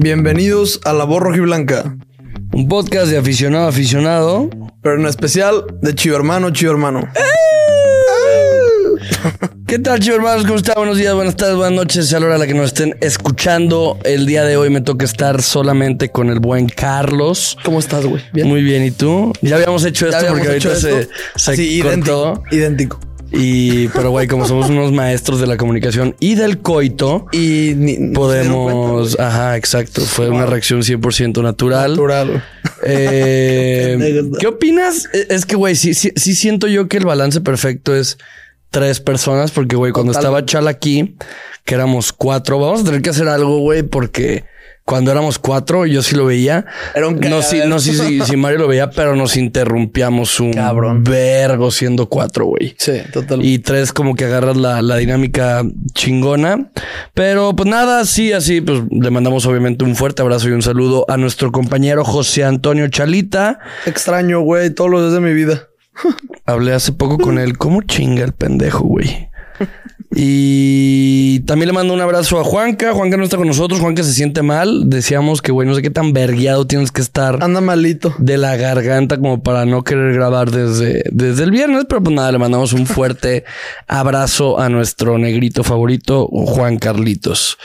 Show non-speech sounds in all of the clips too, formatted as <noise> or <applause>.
Bienvenidos a La Voz Rojiblanca, Un podcast de aficionado a aficionado. pero en especial de Chivo Hermano, Chivo Hermano. ¿Qué tal, chicos hermanos? ¿Cómo están? Buenos días, buenas tardes, buenas noches. A la hora a la que nos estén escuchando, el día de hoy me toca estar solamente con el buen Carlos. ¿Cómo estás, güey? ¿Bien? Muy bien, ¿y tú? Ya habíamos hecho ¿Ya esto habíamos porque hecho ahorita esto? se, se Sí, cortó. idéntico, idéntico. Y, pero güey, como somos unos maestros de la comunicación y del coito, Y ni, cuenta, podemos. ajá, exacto. Fue una reacción 100% natural. Natural. Eh. <laughs> ¿Qué opinas? Eh, Es que, güey, sí, sí, sí siento yo que el balance perfecto es tres personas, porque, güey, cuando estaba Chal aquí, que éramos cuatro, vamos a tener que hacer algo, güey, porque cuando éramos cuatro, yo sí lo veía. Era un No, sí, no sí, sí, sí, Mario lo veía, pero nos interrumpíamos un Cabrón. vergo siendo cuatro, güey. Sí, totalmente. Y tres, como que agarras la, la dinámica chingona. Pero pues nada, sí, así, pues le mandamos obviamente un fuerte abrazo y un saludo a nuestro compañero José Antonio Chalita. Extraño, güey, todos los días de mi vida. <laughs> Hablé hace poco con él. ¿Cómo chinga el pendejo, güey? <laughs> Y también le mando un abrazo a Juanca. Juanca no está con nosotros. Juanca se siente mal. Decíamos que, güey, no sé qué tan vergueado tienes que estar Anda malito. de la garganta como para no querer grabar desde, desde el viernes. Pero pues nada, le mandamos un fuerte <laughs> abrazo a nuestro negrito favorito, Juan Carlitos.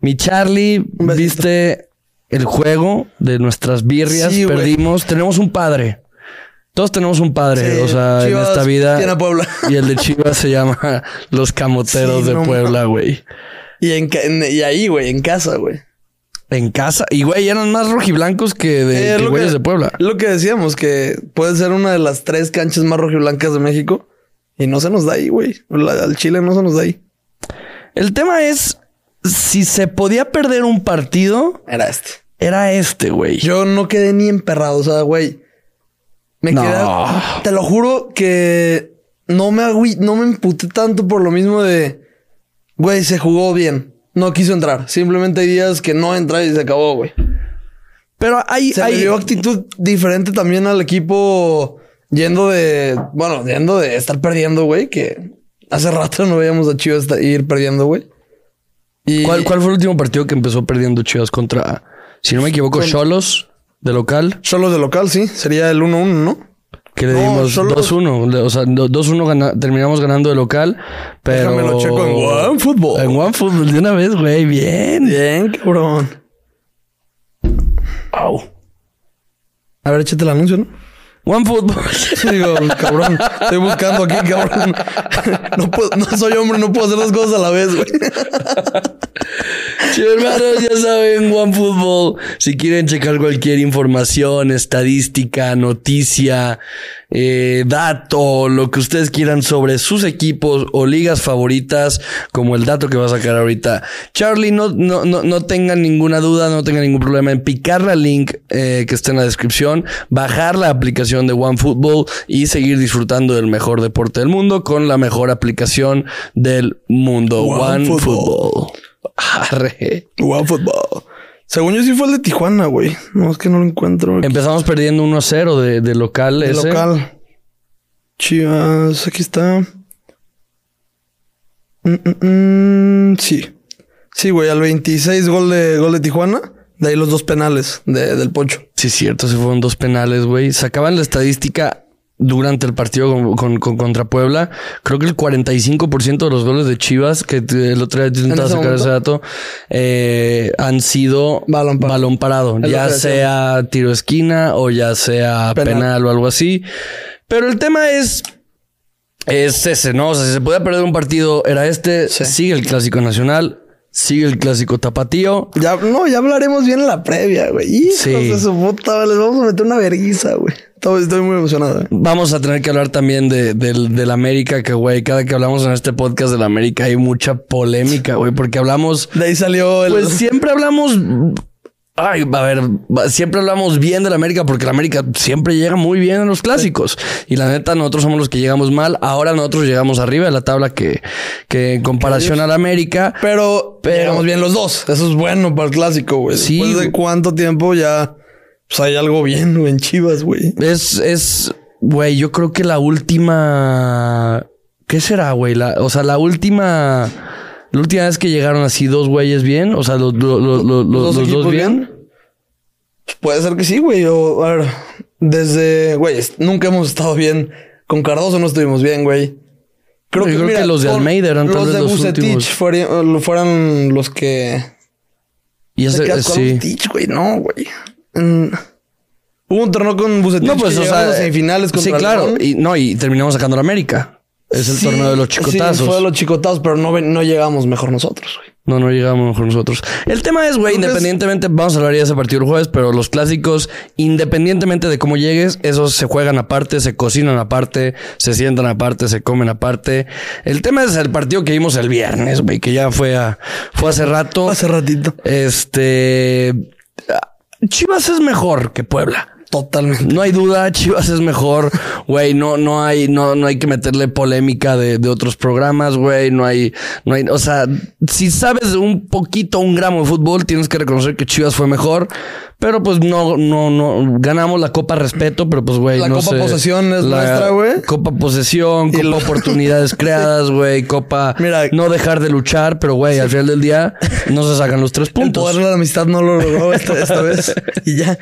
Mi Charlie, viste el juego de nuestras birrias. Sí. Perdimos. Tenemos un padre. Todos tenemos un padre, Sí, o sea, Chivas en esta vida. tiene Puebla. <laughs> Y el de Chivas se llama Los Camoteros Sí, de no Puebla, güey. Y, en, en- y ahí, güey, en casa, güey. En casa. Y, güey, eran más rojiblancos que de Eh, güeyes de Puebla. Lo que decíamos, que puede ser una de las tres canchas más rojiblancas de México. Y no se nos da ahí, güey. Al Chile no se nos da ahí. El tema es si se podía perder un partido, Era este. era este, güey. Yo no quedé ni emperrado, o sea, güey. Me No. quedé. Te lo juro que no me agüi, no me emputé tanto por lo mismo de. Güey, se jugó bien. No quiso entrar. Simplemente hay días que no entra y se acabó, güey. Pero hay, Se hay le dio actitud diferente también al equipo yendo de. Bueno, yendo de estar perdiendo, güey. Que hace rato no veíamos a Chivas ir perdiendo, güey. Y ¿Cuál, ¿Cuál fue el último partido que empezó perdiendo Chivas contra, si no me equivoco, Cholos de local? Solo de local, sí. Sería el 1-1, ¿no? Que le No, dimos Xolos- 2-1. Le- O sea, do- 2-1 gana- terminamos ganando de local, pero... Déjame lo checo en OneFootball. En OneFootball de una vez, güey. Bien. Bien, cabrón. Au. A ver, échate el anuncio, ¿no? OneFootball. <laughs> Sí, digo, cabrón. Estoy buscando aquí, cabrón. <laughs> No, puedo, no soy hombre, no puedo hacer las cosas a la vez, güey. <laughs> Sí, hermanos, ya saben, OneFootball. Si quieren checar cualquier información, estadística, noticia, eh, dato, lo que ustedes quieran sobre sus equipos o ligas favoritas, como el dato que va a sacar ahorita. Charlie, no, no, no, no tengan ninguna duda, no tengan ningún problema en picar la link eh, que está en la descripción, bajar la aplicación de OneFootball y seguir disfrutando del mejor deporte del mundo con la mejor aplicación del mundo. OneFootball. OneFootball. <laughs> Arre. Wow, fútbol. Según yo sí fue el de Tijuana, güey. No, es que no lo encuentro. Empezamos perdiendo 1-0 de, de local ese. local. Chivas, aquí está. Mm, mm, mm, sí. Sí, güey, al 26 gol de, gol de Tijuana. De ahí los dos penales de- del Poncho. Sí, cierto, se fueron dos penales, güey. Sacaban la estadística durante el partido con, con- con- contra Puebla. Creo que el 45% de los goles de Chivas, que el otro día intentaba sacar ese dato, eh, han sido Balón parado. Ya sea tiro esquina o ya sea Penal. penal. o algo así. Pero el tema es... Es ese, ¿no? O sea, si se podía perder un partido, era este. Sí. Sigue el clásico nacional. Sigue el clásico tapatío. Ya, no, ya hablaremos bien en la previa, güey. Hijos Sí. de su puta, les vamos a meter una verguiza, güey. Estoy, estoy muy emocionado. eh. Vamos a tener que hablar también de, del, del América, que güey, cada que hablamos en este podcast del América hay mucha polémica, güey, porque hablamos, De ahí salió el. pues siempre hablamos, ay, a ver, siempre hablamos bien del América, porque el América siempre llega muy bien en los clásicos. Y la neta, nosotros somos los que llegamos mal. Ahora nosotros llegamos arriba de la tabla que, que en comparación al América. pero, Pero- llegamos bien los dos. Eso es bueno para el clásico, güey. Sí, Después de cuánto tiempo ya pues hay algo bien güey, en Chivas, güey. Es, es, güey, yo creo que la última. ¿Qué será, güey? La- o sea, la última. La última vez que llegaron así dos güeyes bien, o sea, los, los, los, los- los dos bien. Pues puede ser que sí, güey. O, a ver, desde, güey, nunca hemos estado bien. Con Cardoso no estuvimos bien, güey. Yo creo que los de Almeida eran los de los últimos. fueran, fueran los que... Y ¿Te ese, con sí. Vucetich, güey? No, güey. Mm. Hubo un torneo con Vucetich No, pues, que o sea, semifinales contra sí, claro. Y no, y terminamos sacando la América. Es el Sí, torneo de los chicotazos. Sí, fue de los chicotazos, pero no, no llegamos mejor nosotros, güey. No, no llegamos mejor nosotros. El tema es, güey, independientemente, vamos a hablar ya de ese partido el jueves, pero los clásicos, independientemente de cómo llegues, esos se juegan aparte, se cocinan aparte, se sientan aparte, se comen aparte. El tema es el partido que vimos el viernes, güey, que ya fue, a- fue hace rato. Hace ratito. Este. Chivas es mejor que Puebla. Totalmente. No hay duda, Chivas es mejor, güey. No, no hay, no, no hay que meterle polémica de, de otros programas, güey. No hay, no hay, o sea, si sabes un poquito, un gramo de fútbol, tienes que reconocer que Chivas fue mejor. Pero pues no, no, no, ganamos la Copa Respeto, pero pues, güey, La no Copa sé. Posesión es La nuestra, güey. Copa Posesión, Copa lo- Oportunidades <laughs> Creadas, güey. Copa Mira. no dejar de luchar, pero güey, al final del día no se sacan los tres El puntos. poder de la amistad no lo logró esta, esta vez. Y ya.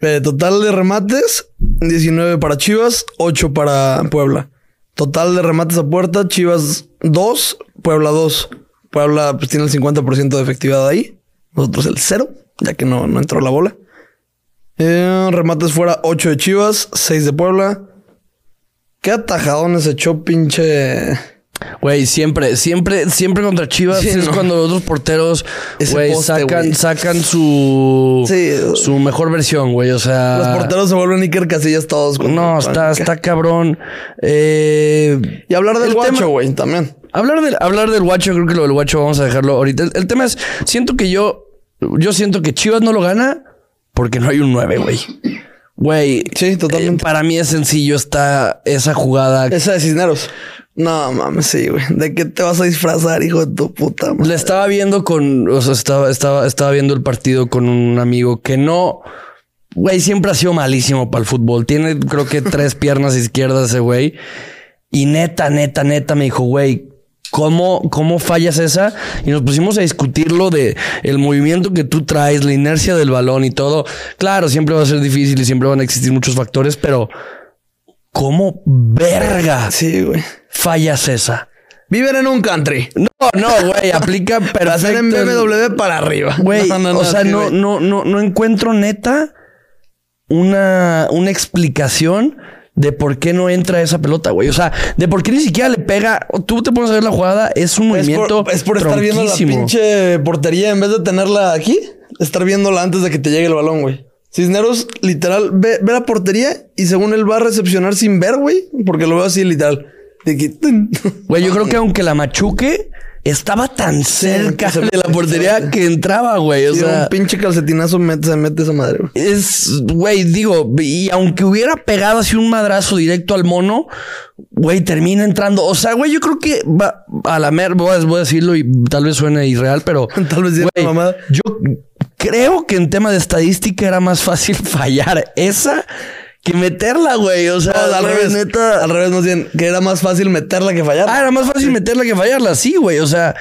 Eh, total de remates, 19 para Chivas, 8 para Puebla. Total de remates a puerta, Chivas 2, Puebla 2. Puebla pues tiene el 50% de efectividad ahí. Nosotros el 0, ya que no, no entró la bola. Eh, remates fuera, 8 de Chivas, 6 de Puebla. Qué atajadones echó pinche... Güey, siempre, siempre, siempre contra Chivas Sí, es no. cuando los otros porteros, güey, sacan, sacan su, Sí. su mejor versión, güey. O sea, Los porteros se vuelven Iker Casillas todos. no, está, está cabrón. Eh, Y hablar del el guacho, güey, también. Hablar del, hablar del guacho, creo que lo del guacho vamos a dejarlo ahorita. El, el tema es, siento que yo, yo siento que Chivas no lo gana porque no hay un 9, güey. Güey. Sí, totalmente. eh, para mí es sencillo esta, esa jugada. Esa de Cisneros. No mames, sí, güey. ¿De qué te vas a disfrazar, hijo de tu puta madre? Le estaba viendo con, o sea, estaba, estaba, estaba viendo el partido con un amigo que no, güey, siempre ha sido malísimo para el fútbol. Tiene, creo que tres <laughs> piernas izquierdas ese güey. Y neta, neta, neta me dijo, güey, ¿cómo, ¿cómo fallas esa? Y nos pusimos a discutirlo de el movimiento que tú traes, la inercia del balón y todo. Claro, siempre va a ser difícil y siempre van a existir muchos factores, pero ¿cómo verga Sí, güey. fallas esa? Viven en un country. No, no, güey, aplica <laughs> Para hacer en BMW para arriba. Güey, No, no, no, o sea, sí, no, no, no, no encuentro neta una, una explicación de por qué no entra esa pelota, güey. O sea, de por qué ni siquiera le pega. Tú te pones a ver la jugada, es un Es movimiento. por, es por estar viendo la pinche portería en vez de tenerla aquí, estar viéndola antes de que te llegue el balón, güey. Cisneros, literal, ve, ve la portería y según él va a recepcionar sin ver, güey, porque lo veo así, literal. De que. <laughs> Güey, yo creo que aunque la machuque, estaba tan cerca de la portería que entraba, güey. O Sí, sea, un pinche calcetinazo mete, se mete esa madre, güey. es, güey, digo, y aunque hubiera pegado así un madrazo directo al mono, güey, termina entrando. O sea, güey, yo creo que va a la mer, voy a, decirlo y tal vez suene irreal, pero <laughs> Tal vez güey, mamada. yo creo que en tema de estadística era más fácil <laughs> fallar esa que meterla, güey. O sea, No, al revés. neta. Al revés, más bien, que era más fácil meterla que fallar. Ah, era más fácil meterla que fallarla, sí, güey. O sea,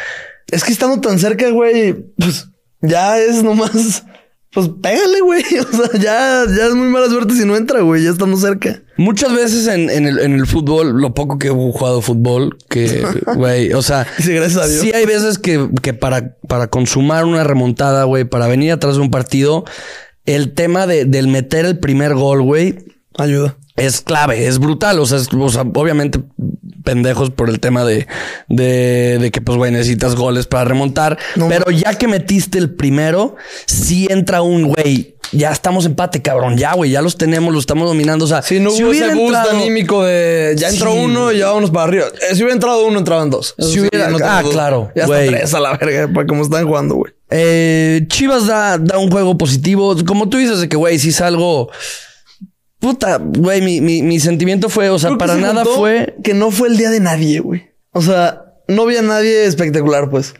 Es que estando tan cerca, güey, pues ya es nomás. Pues pégale, güey. <laughs> O sea, ya, ya es muy mala suerte si no entra, güey. Ya estando cerca. muchas veces en, en el, en el fútbol, lo poco que he jugado fútbol, que, <laughs> güey, o sea, <laughs> Sí, gracias a Dios. Sí hay veces que, que para, para consumar una remontada, güey, para venir atrás de un partido, el tema de, del meter el primer gol, güey, Ayuda. es clave, es brutal. O sea, es- o sea, obviamente pendejos por el tema de, de, de que, pues, güey, necesitas goles para remontar. No pero ya que metiste el primero, sí entra un, güey, ya estamos empate, cabrón. Ya, güey, ya los tenemos, los estamos dominando. O sea, Si no si hubo hubiera ese boost entrado- anímico de ya entró Sí, uno y ya vámonos para arriba. Eh, si hubiera entrado uno, entraban dos. Eso Si sí, hubiera- no ah, claro, Ya está güey. tres a la verga, para como están jugando, güey. Eh, Chivas da, da un juego positivo. Como tú dices, de que, güey, si salgo. Puta, güey, mi, mi, mi sentimiento fue, o sea, Creo para se nada fue. Que no fue el día de nadie, güey. O sea, no había nadie espectacular, pues.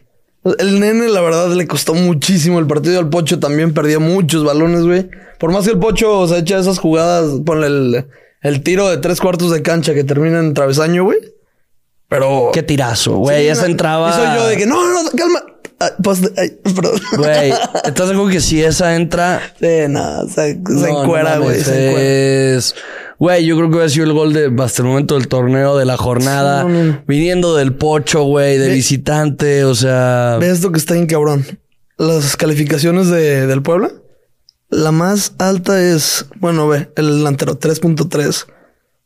El nene, la verdad, le costó muchísimo. El partido al Pocho también perdía muchos balones, güey. Por más que el Pocho, o sea, echa esas jugadas, ponle el, el tiro de tres cuartos de cancha que termina en travesaño, güey. Pero. Qué tirazo, güey. Sí, esa entraba. Y soy yo de que no, no, calma. Ay, pues, ay, perdón. Güey, <laughs> ¿estás acuerdo que si esa entra. Sí, no, se, No, encuera, güey. mames, se encuera. es... Güey, yo creo que ha sido el gol de hasta el momento del torneo, de la jornada. No. Viniendo del pocho, güey, de Ve- visitante, o sea. Ve esto que está bien cabrón. Las calificaciones de, del Puebla. La más alta es, bueno, ve, el delantero 3.3,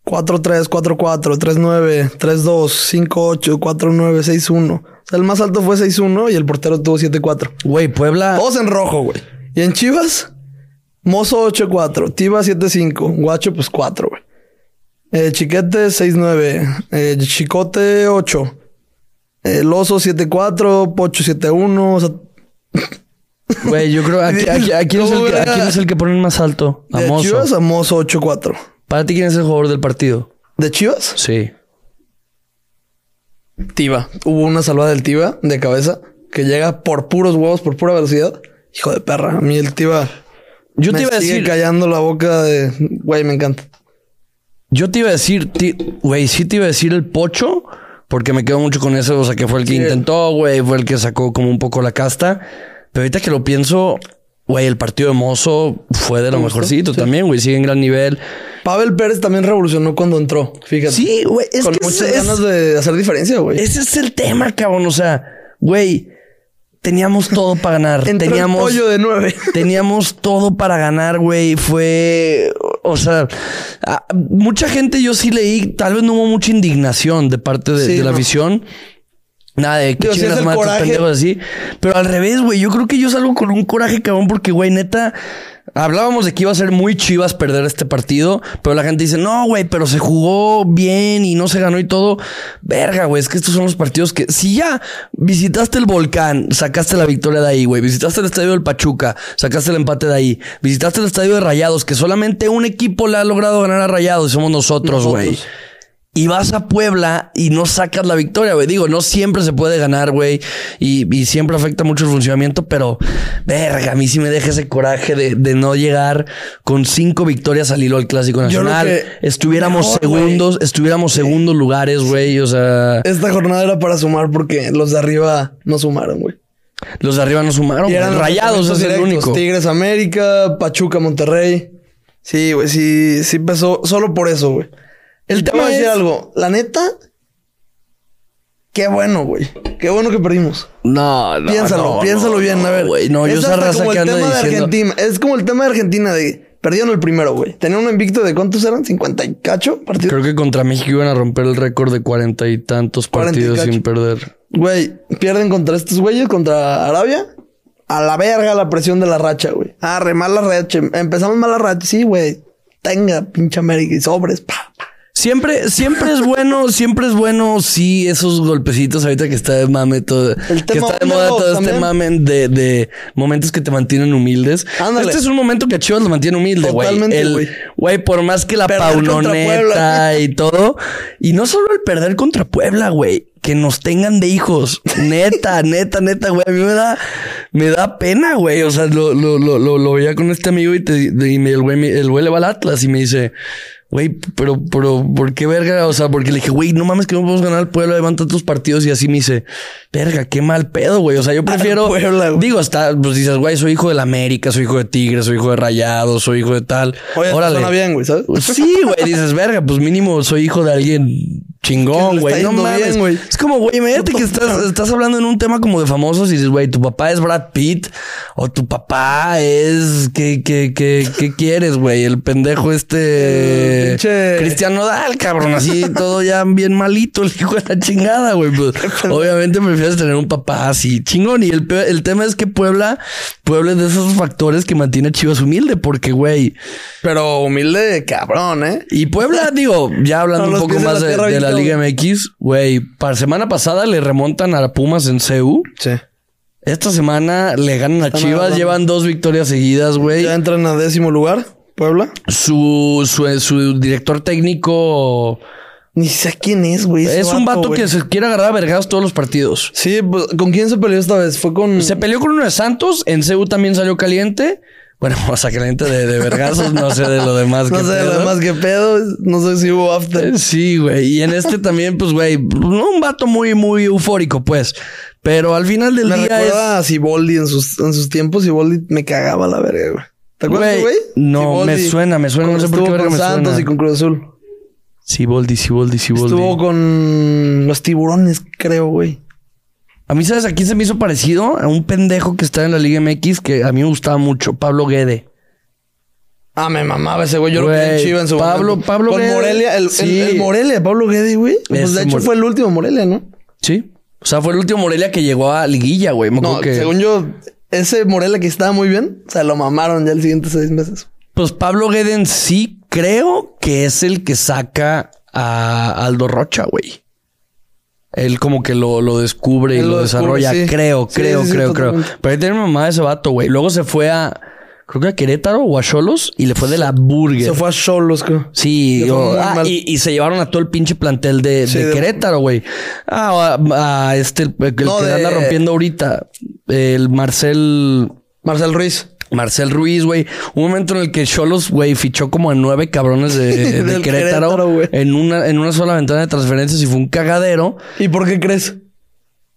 4.3, 4.4, 3.9, 3.2, 5.8, 4.9, 6.1. O sea, el más alto fue 6.1 y el portero tuvo 7.4. Güey, Puebla. Todos en rojo, güey. Y en Chivas, Mozo 8-4, Tiva 7-5, Guacho pues 4, güey. Eh, Chiquete 6-9, eh, Chicote 8, el Oso 7-4, Pocho 7-1, o sea, Güey, yo creo. ¿A, a- a- a quién es el ¿Cómo que, a verga? quién es el que ponen más alto? A de Mozo. Chivas a Mozo 8-4. Para ti, ¿quién es el jugador del partido? ¿De Chivas? Sí. Tiva. Hubo una salvada del Tiva de cabeza que llega por puros huevos, por pura velocidad. Hijo de perra. A mí el Tiva Yo me te iba a sigue decir. callando la boca de... Güey, me encanta. Yo te iba a decir, güey, sí te iba a decir el pocho, porque me quedo mucho con eso, o sea, que fue el que Sí. intentó, güey, fue el que sacó como un poco la casta. Pero ahorita que lo pienso, güey, el partido de Mozo fue de lo mejorcito sí. también, güey, sigue en gran nivel. Pavel Pérez también revolucionó cuando entró. Fíjate. Sí, güey, es Con que muchas es- ganas de hacer diferencia, güey. ese es el tema, cabrón, o sea, güey, teníamos todo para ganar, <laughs> teníamos... el pollo de nueve. <laughs> Teníamos todo para ganar, güey. Fue, o sea, a- mucha gente yo sí leí, tal vez no hubo mucha indignación de parte de, Sí, de la no. afición. Nada de que chingas coraje. pendejos así. Pero al revés, güey. Yo creo que yo salgo con un coraje, cabrón, porque, güey, neta, hablábamos de que iba a ser muy chivas perder este partido. Pero la gente dice, no, güey, pero se jugó bien y no se ganó y todo. Verga, güey. Es que estos son los partidos que, si ya visitaste el volcán, sacaste la victoria de ahí, güey. Visitaste el estadio del Pachuca, sacaste el empate de ahí. Visitaste el estadio de Rayados, que solamente un equipo le ha logrado ganar a Rayados y somos nosotros, güey. Y vas a Puebla y no sacas la victoria, güey. Digo, no siempre se puede ganar, güey. Y, y siempre afecta mucho el funcionamiento, pero verga, a mí sí me deja ese coraje de, de no llegar con cinco victorias al hilo al Clásico Nacional. Estuviéramos mejor, segundos, estuviéramos segundos lugares, güey. O sea, Esta jornada era para sumar porque los de arriba no sumaron, güey. los de arriba no sumaron. Y eran. Rayados es el único. Tigres América, Pachuca Monterrey. Sí, güey, sí, sí pesó solo por eso, güey. El tema a decir es- algo. La neta, qué bueno, güey. Qué bueno que perdimos. No, no. piénsalo, no, piénsalo no, bien, no, a ver. güey. No, yo Es esa hasta raza como que el anda tema de diciendo. Argentina. Es como el tema de Argentina de perdieron el primero, güey. Tenían un invicto de cuántos eran? 50 y cacho partidos. Creo que contra México iban a romper el récord de cuarenta y tantos 40 y partidos sin perder. Güey, pierden contra estos güeyes, contra Arabia. A la verga la presión de la racha, güey. Ah, re mala racha. Empezamos mala racha. Sí, güey. Tenga, pinche América y sobres. Pa. Siempre, siempre es bueno, <laughs> siempre es bueno, sí, esos golpecitos ahorita que está de mame todo, El que tema está de moda todo este mame de, de momentos que te mantienen humildes. Ándale. Este es un momento que a Chivas lo mantiene humilde, güey. Totalmente, El- güey. Por más que la Perder Puebla. <laughs> y todo. Y no solo el perder contra Puebla, güey. Que nos tengan de hijos. Neta, <laughs> neta, neta, güey. A mí me da, me da pena, güey. O sea, lo, lo, lo, lo, lo veía con este amigo y, te, y el güey, el güey le va al Atlas y me dice, güey, pero, pero, ¿por qué verga? O sea, porque le dije, güey, no mames que no podemos ganar al Puebla, llevan tantos partidos y así me dice, verga, qué mal pedo, güey. O sea, yo prefiero, Puebla, digo, está, pues dices, güey, soy hijo del América, soy hijo de Tigres, soy hijo de Rayados, soy hijo de tal. Oye, esto suena bien, güey, ¿sabes? Pues sí, güey, dices, verga, pues mínimo soy hijo de alguien chingón, güey. No mames. güey. Es como, güey, imagínate que estás, estás hablando en un tema como de famosos y dices, güey, tu papá es Brad Pitt o tu papá es. ¿Qué, qué, qué, qué quieres, güey? El pendejo este. Cristiano Dal, cabrón, así todo ya bien malito, el hijo de la chingada, güey. Pues, <laughs> obviamente prefieres tener un papá así chingón. Y el, el tema es que Puebla, Puebla es de esos factores que mantiene a Chivas humilde, porque, güey. Pero humilde, cabrón, ¿eh? Y Puebla, digo, ya hablando un poco más de la Liga MX, güey, para semana pasada le remontan a Pumas en CU. Sí. Esta semana le ganan a Están Chivas, llevan dos victorias seguidas, güey. Ya entran a décimo lugar, Puebla. Su, su, su director técnico Ni sé quién es, güey. es un vato que se quiere agarrar a vergados todos los partidos. Sí, pues, ¿con quién se peleó esta vez? Fue con. Se peleó con uno de Santos, en CU también salió caliente. Bueno, <laughs> o sea, que la gente de, de vergazos, no sé de lo demás <laughs> No que sé de lo demás que pedo. No sé si hubo after. Eh, Sí, güey. Y en este también, pues, güey, un vato muy, muy eufórico, pues. Pero al final del Me día es. recuerda a Siboldi en sus, en sus tiempos. Siboldi me cagaba la verga, güey. ¿Te acuerdas, Güey, no, me suena, me suena, no sé por qué verga con me Santos suena. y con Cruz Azul. Siboldi, Siboldi, Siboldi. Estuvo con los tiburones, creo, güey. A mí, ¿sabes? Aquí se me hizo parecido a un pendejo que está en la Liga MX que a mí me gustaba mucho, Pablo Guede. Ah, me mamaba ese güey. Yo lo quería en Chiva en su Pablo- momento. Pablo Con Guede. Morelia. El, Sí. el, el Morelia, Pablo Guede, güey. Pues de hecho More- fue el último Morelia, ¿no? Sí. O sea, fue el último Morelia que llegó a Liguilla, güey. Me No, que... según yo, ese Morelia que estaba muy bien, o sea, lo mamaron ya el siguiente seis meses. Pues Pablo Guede en sí creo que es el que saca a Aldo Rocha, güey. Él como que lo, lo descubre y Él lo, lo descubre, desarrolla. sí. Creo, Sí, creo, sí, creo, creo. Pero ahí tiene mi mamá ese vato, güey. Luego se fue a... Creo que a Querétaro o a Cholos y le fue de la burger. Se fue a Cholos, creo. Sí, Le fue o- muy ah, y, y se llevaron a todo el pinche plantel de, de de- Querétaro, güey. Ah, a, a este, el, el No, que de- anda rompiendo ahorita, el Marcel, Marcel Ruiz. Marcel Ruiz, güey. Un momento en el que Cholos, güey, fichó como a nueve cabrones de, <laughs> de Querétaro, Querétaro, en una, en una sola ventana de transferencias y fue un cagadero. ¿Y por qué crees?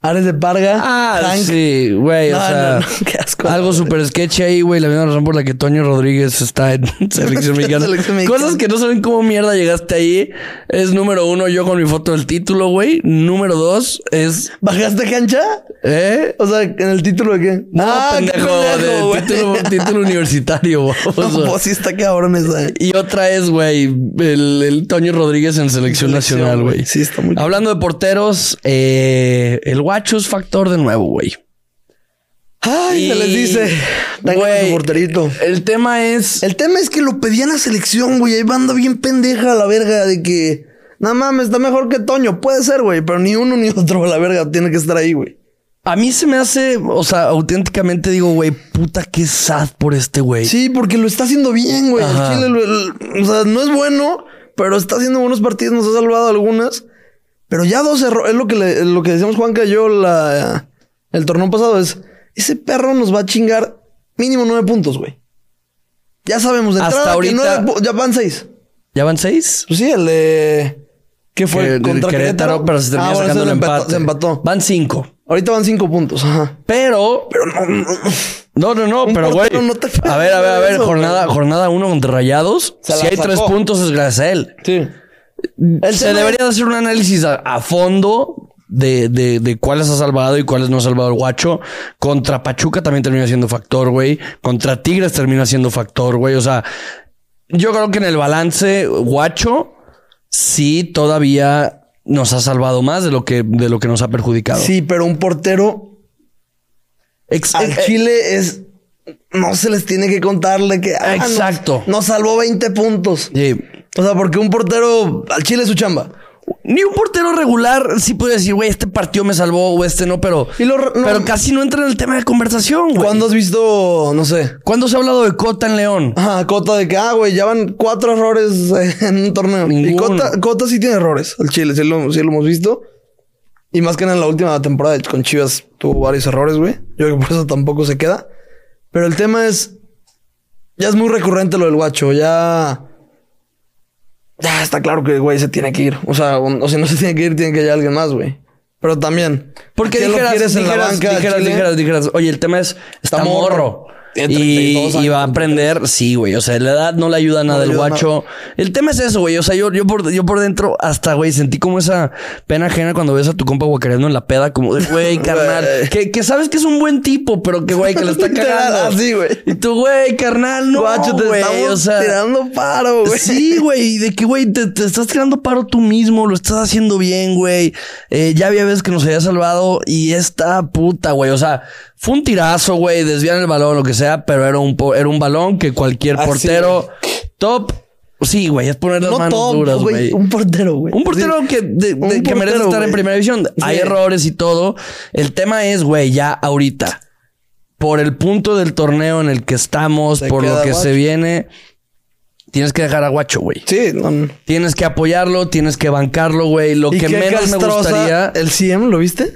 Ares de Parga. Ah, Hank. sí, güey. No, o sea, no, no, <laughs> qué asco. algo súper sketchy ahí, güey. La misma razón por la que Toño Rodríguez está en <laughs> <laughs> selección mexicana. Cosas que no saben cómo mierda llegaste ahí. Es número uno, yo con mi foto del título, güey. Número dos es. ¿Bajaste cancha? ¿Eh? O sea, ¿en el título de qué? No, ah, qué pendejo, de güey. título, título universitario, baboso. No, pues sí está cabrón esa. Y otra es, güey, el, el Toño Rodríguez en selección, Selección, nacional, güey. güey. Sí, está muy Hablando de porteros, eh, el guacho es factor de nuevo, güey. Ay, Y- se les dice. Güey, su porterito. El tema es. El tema es que lo pedían a selección, güey. Ahí banda bien pendeja a la verga de que. No mames, está mejor que Toño. Puede ser, güey. Pero ni uno ni otro a la verga tiene que estar ahí, güey. A mí se me hace, o sea, auténticamente digo, güey, puta, qué sad por este güey. Sí, porque lo está haciendo bien, güey. O sea, no es bueno, pero está haciendo buenos partidos. Nos ha salvado algunas. Pero ya dos errores. Es lo que, le- lo que decíamos Juanca y yo la, el torneo pasado. Es, ese perro nos va a chingar mínimo nueve puntos, güey. Ya sabemos de Hasta entrada que ahorita- nueve pu- ya van seis. ¿Ya van seis? Pues sí, el de... ¿Qué fue? Que- ¿Contra Querétaro, pero se termina Ah, sacando el empate. Se empató. Van cinco. Ahorita van cinco puntos. Ajá. Pero. Pero no, no, no. No, no, no, Un pero güey. portero no te A ver, a ver, a ver, eso, jornada, güey. jornada uno contra Rayados. Se si hay tres puntos es gracias a él. Sí. Se debería de hacer un análisis a, a fondo de, de, de cuáles ha salvado y cuáles no ha salvado el guacho. Contra Pachuca también termina siendo factor, güey. Contra Tigres termina siendo factor, güey. O sea, yo creo que en el balance, guacho, sí todavía nos ha salvado más de lo que, de lo que nos ha perjudicado. Sí, pero un portero Ex- al eh, Chile es... No se les tiene que contarle que... ah, nos- Exacto. Nos, salvó 20 puntos. sí. O sea, porque un portero... Al Chile es su chamba. Ni un portero regular sí puede decir, güey, este partido me salvó o este no, pero, Y lo- no- pero casi no entra en el tema de conversación, güey. ¿Cuándo has visto, no sé... ¿Cuándo se ha hablado de Cota en León? Ajá, Cota de que, ah, güey, ya van cuatro errores <laughs> en un torneo. Y. Cota, Cota sí tiene errores. El Chile, sí lo, sí lo hemos visto. Y más que nada en la última temporada con Chivas tuvo varios errores, güey. Yo creo que por eso tampoco se queda. Pero el tema es. Ya es muy recurrente lo del guacho. Ya. Ya está claro que el güey se tiene que ir. O sea, o, o si no se tiene que ir, tiene que ir alguien más, güey. Pero también. Porque ¿qué lo dijeras, dijeras, dijeras, dijeras, dijeras, oye, el tema es, está, Está morro. morro. Tiene Y, 32 y va a aprender, sí, güey. O sea, la edad no le ayuda nada le ayuda guacho. El tema es eso, güey. O sea, yo, yo, por, yo por dentro, hasta, güey, sentí como esa pena ajena cuando ves a tu compa guacareando en la peda, como de, güey, <laughs> carnal. Que, que sabes que es un buen tipo, pero que, güey, que lo está <laughs> cagando. Así, güey. Y tú, güey, carnal, no, Guacho, te güey. estamos O sea, tirando paro, güey. Sí, güey, de que, güey, te, te estás tirando paro tú mismo, lo estás haciendo bien, güey. Eh, ya había veces que nos había salvado y esta puta, güey. O sea, fue un tirazo, güey, desvían el balón, lo que sea, pero era un, era un balón que cualquier Así, portero top. Sí, güey, es poner las No manos top, duras, güey. Un portero, güey. Un portero Sí. que, de- de- Un que merece estar en primera división. Hay errores y todo. El tema es, güey, ya ahorita, por el punto del torneo en el que estamos, Se por lo que se viene, tienes que dejar a Guacho, güey. Sí, no. Tienes que apoyarlo, tienes que bancarlo, güey. Lo ¿Y que menos me gustaría. ¿El CM lo viste?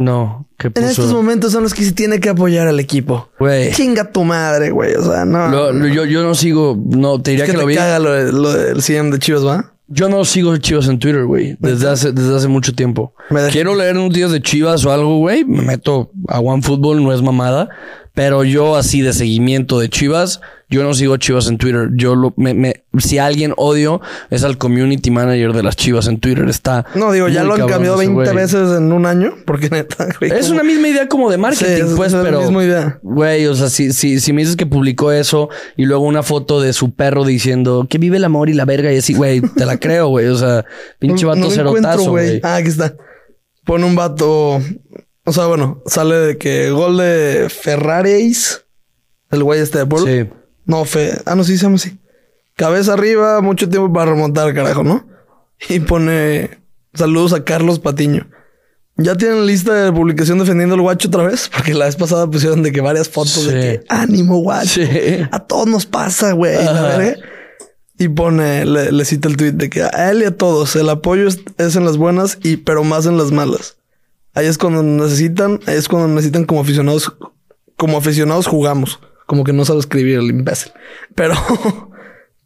No. Que En puso- estos momentos son los que se tiene que apoyar al equipo. Güey. Chinga tu madre, güey. O sea, no. Lo- yo, yo no sigo, no, te diría es que que, lo vi. caga lo, lo del CM de Chivas, ¿va? Yo no sigo Chivas en Twitter, güey. Desde hace, desde hace mucho tiempo. Quiero leer noticias de Chivas o algo, güey. Me meto a OneFootball, no es mamada. Pero yo así de seguimiento de Chivas, yo no sigo Chivas en Twitter. Yo lo, me, me- si a alguien odio, es al community manager de las Chivas en Twitter. Está. No, digo, ya lo han cambiado ese 20 güey. veces en un año. Porque neta, güey. Es como- una misma idea como de marketing, Sí, pues, es la pero. misma idea. Güey, o sea, si, si, si me dices que publicó eso y luego una foto de su perro diciendo que vive el amor y la verga y así, güey, te la creo, güey. O sea, pinche <laughs> vato no cerotazo, güey. Ah, aquí está. Pone un vato. O sea, bueno, sale de que gol de Ferraris. El güey este de Puebla. Sí. No, fe. Ah, no, sí se llama así. Cabeza arriba, mucho tiempo para remontar, carajo, ¿no? <laughs> Y pone saludos a Carlos Patiño. ¿Ya tienen lista de publicación defendiendo el guacho otra vez? Porque la vez pasada pusieron de que varias fotos de que ánimo, guacho. Sí. A todos nos pasa, güey. Y pone, le, le cita el tweet de que a él y a todos el apoyo es, es en las buenas y pero más en las malas. Ahí es cuando necesitan, es cuando necesitan como aficionados, como aficionados jugamos. Como que no sabe escribir el imbécil. Pero, <laughs>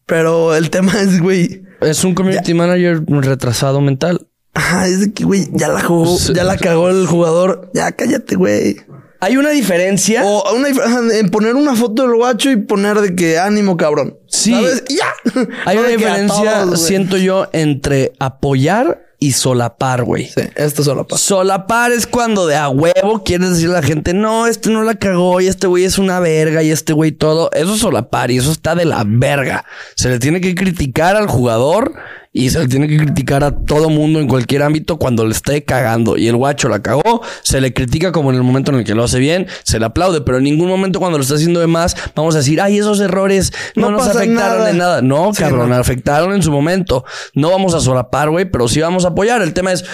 pero el tema es, güey, Es un community manager retrasado mental. ajá, es de que, güey, ya la jugó, ya la cagó el jugador. Ya cállate, güey. Hay una diferencia. O una en poner una foto del guacho y poner de que ánimo, cabrón. Sí. Ya. Hay <laughs> No una diferencia, todos, siento yo, entre apoyar y solapar, güey. Sí, esto solo pasa. Solapar es cuando de a huevo quieres decirle a la gente, no, este no la cagó y este güey es una verga y este güey todo. Eso es solapar y eso está de la verga. Se le tiene que criticar al jugador y se le tiene que criticar a todo mundo en cualquier ámbito cuando le esté cagando. Y el guacho la cagó, se le critica como en el momento en el que lo hace bien, se le aplaude, pero en ningún momento cuando lo está haciendo de más vamos a decir, ay, esos errores no, No nos afectaron nada. en nada. No, Sí, cabrón, no. afectaron en su momento. No vamos a solapar, güey, pero sí vamos a apoyar. El tema es,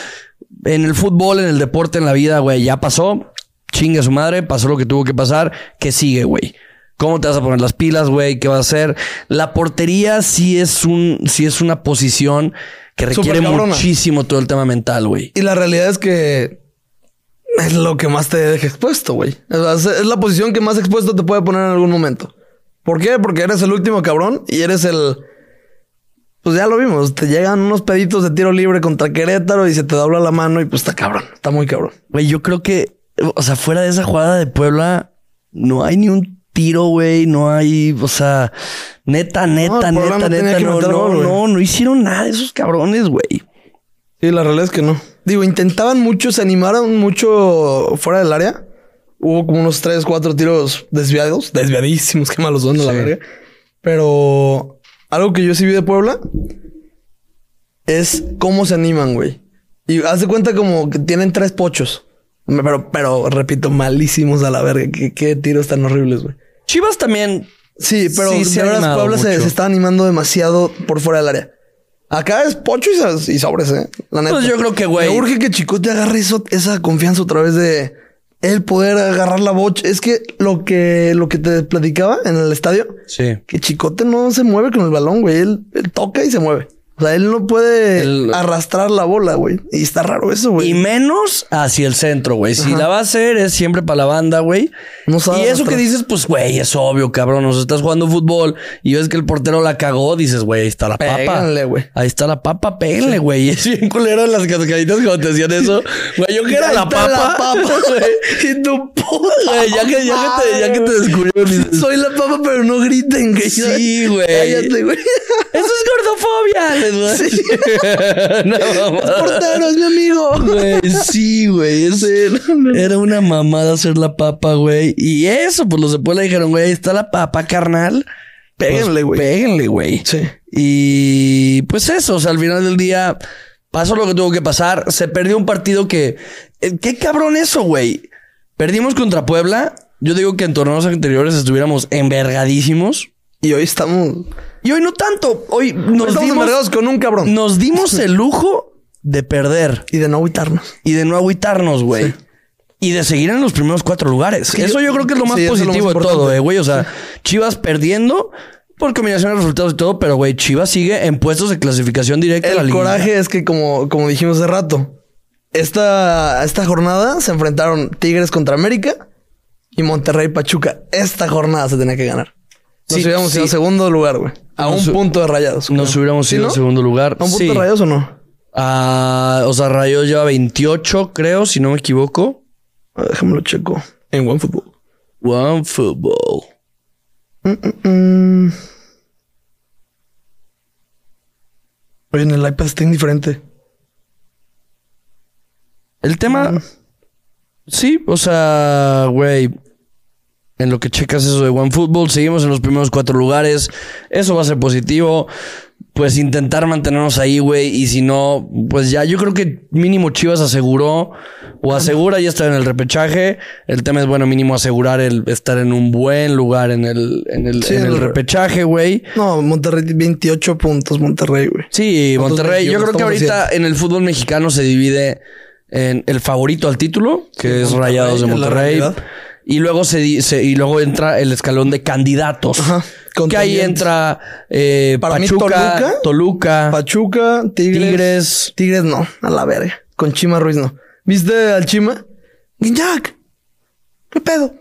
en el fútbol, en el deporte, en la vida, güey, ya pasó. Chingue su madre, pasó lo que tuvo que pasar. ¿Qué sigue, güey? ¿Cómo te vas a poner las pilas, güey? ¿Qué vas a hacer? La portería sí es un, sí es una posición que requiere muchísimo todo el tema mental, güey. Y la realidad es que es lo que más te deja expuesto, güey. Es es la posición que más expuesto te puede poner en algún momento. ¿Por qué? Porque eres el último cabrón y eres el. Pues ya lo vimos. Te llegan unos peditos de tiro libre contra Querétaro y se te dobla la mano y pues está cabrón. Está muy cabrón. Güey, yo creo que, o sea, fuera de esa jugada de Puebla, no hay ni un tiro, güey. No hay, o sea, neta, neta, neta, no neta. que No, no, gol, no, no hicieron nada de esos cabrones, güey. Sí, la realidad es que no. Digo, intentaban mucho, se animaron mucho fuera del área. Hubo como unos tres, cuatro tiros desviados, desviadísimos, <laughs> qué malos son a la Sí. verga. Pero algo que yo sí vi de Puebla es cómo se animan, güey. Y haz de cuenta como que tienen tres pochos. Pero, pero, repito, malísimos a la verga. Qué, qué tiros tan horribles, güey. Chivas también. Sí, pero Sí, se de Puebla se, está animando demasiado por fuera del área. Acá es pocho y, y sobres, eh. La neta. Pues yo creo que, güey. Me urge que Chicote agarre eso, esa confianza otra vez de el poder agarrar la bocha. Es que lo que, lo que te platicaba en el estadio, Sí. que Chicote no se mueve con el balón, güey. Él, él toca y se mueve. O sea, él no puede El- arrastrar la bola, güey. Y está raro eso, güey. Y menos hacia el centro, güey. Si la va a hacer, es siempre para la banda, güey. No sabe y eso que dices, pues, güey, es obvio, cabrón. Sea, estás jugando fútbol y ves que el portero la cagó, dices, güey, ahí está la papa. Péganle, güey. Ahí está la papa, péguenle, güey. Es bien culero en las cascaditas cuando te hacían eso. Güey, yo que era la papa. la papa, <laughs> güey. Y tu puta Güey, ya que, ya que te, ya que te descubrieron. Soy la papa, pero no griten, güey. Sí, güey. Cállate, güey. Eso es gordofobia. <laughs> Voy a decir. no. Portero, es mi amigo. Güey, sí, güey. es- Era una mamada hacer la papa, güey. Y eso, pues los de Puebla dijeron, güey, ahí está la papa, carnal. Péguenle, Pues, güey. Péguenle, güey. Sí. Y pues eso, o sea, al final del día pasó lo que tuvo que pasar. Se perdió un partido que. eh, Qué cabrón eso, güey. Perdimos contra Puebla. Yo digo que en torneos anteriores estuviéramos envergadísimos. Y hoy estamos. Y hoy no tanto. Hoy Nos estamos dimos, con un cabrón. nos dimos el lujo de perder Y de no agüitarnos. y de no agüitarnos, güey. Y de seguir en los primeros cuatro lugares. que Eso yo- yo creo que es lo más sí, lo positivo más de todo, eh, güey. O sea, Chivas perdiendo por combinación de resultados y todo, pero güey, Chivas sigue en puestos de clasificación directa a la El liga. coraje es que, como, como dijimos hace rato, esta, esta jornada se enfrentaron Tigres contra América y Monterrey Pachuca. Esta jornada se tenía que ganar. Nos Sí, ido sí. a segundo lugar, güey. A Nos un punto de rayados. Nos hubiéramos ¿Sí, ido no? en segundo lugar. ¿A un punto Sí. de rayados o no? Ah, o sea, Rayos lleva 28, creo, si no me equivoco. A ver, Déjame lo checo. En OneFootball. One Football. Mm. Oye, en el iPad está indiferente. El tema. Sí, o sea, güey. En lo que checas eso de OneFootball, seguimos en los primeros cuatro lugares. Eso va a ser positivo. Pues intentar mantenernos ahí, güey. Y si no, pues ya, yo creo que mínimo Chivas aseguró o asegura ya estar en el repechaje. El tema es, bueno, mínimo asegurar el estar en un buen lugar en el, en el, Sí, en el repechaje, güey. No, Monterrey 28 puntos, Monterrey, güey. Sí, Monterrey. Yo 21, creo que ahorita en el fútbol mexicano se divide en el favorito al título, que Sí, es Monterrey, Rayados de en la Monterrey. Y luego se, se- y luego entra el escalón de candidatos. Ajá, Que ahí entra eh, Para mí, Pachuca, Toluca, Toluca, Pachuca, Tigres. Tigres. Tigres no, a la verga. Con Chima Ruiz no. ¿Viste al Chima? Guiñac. ¿Qué pedo?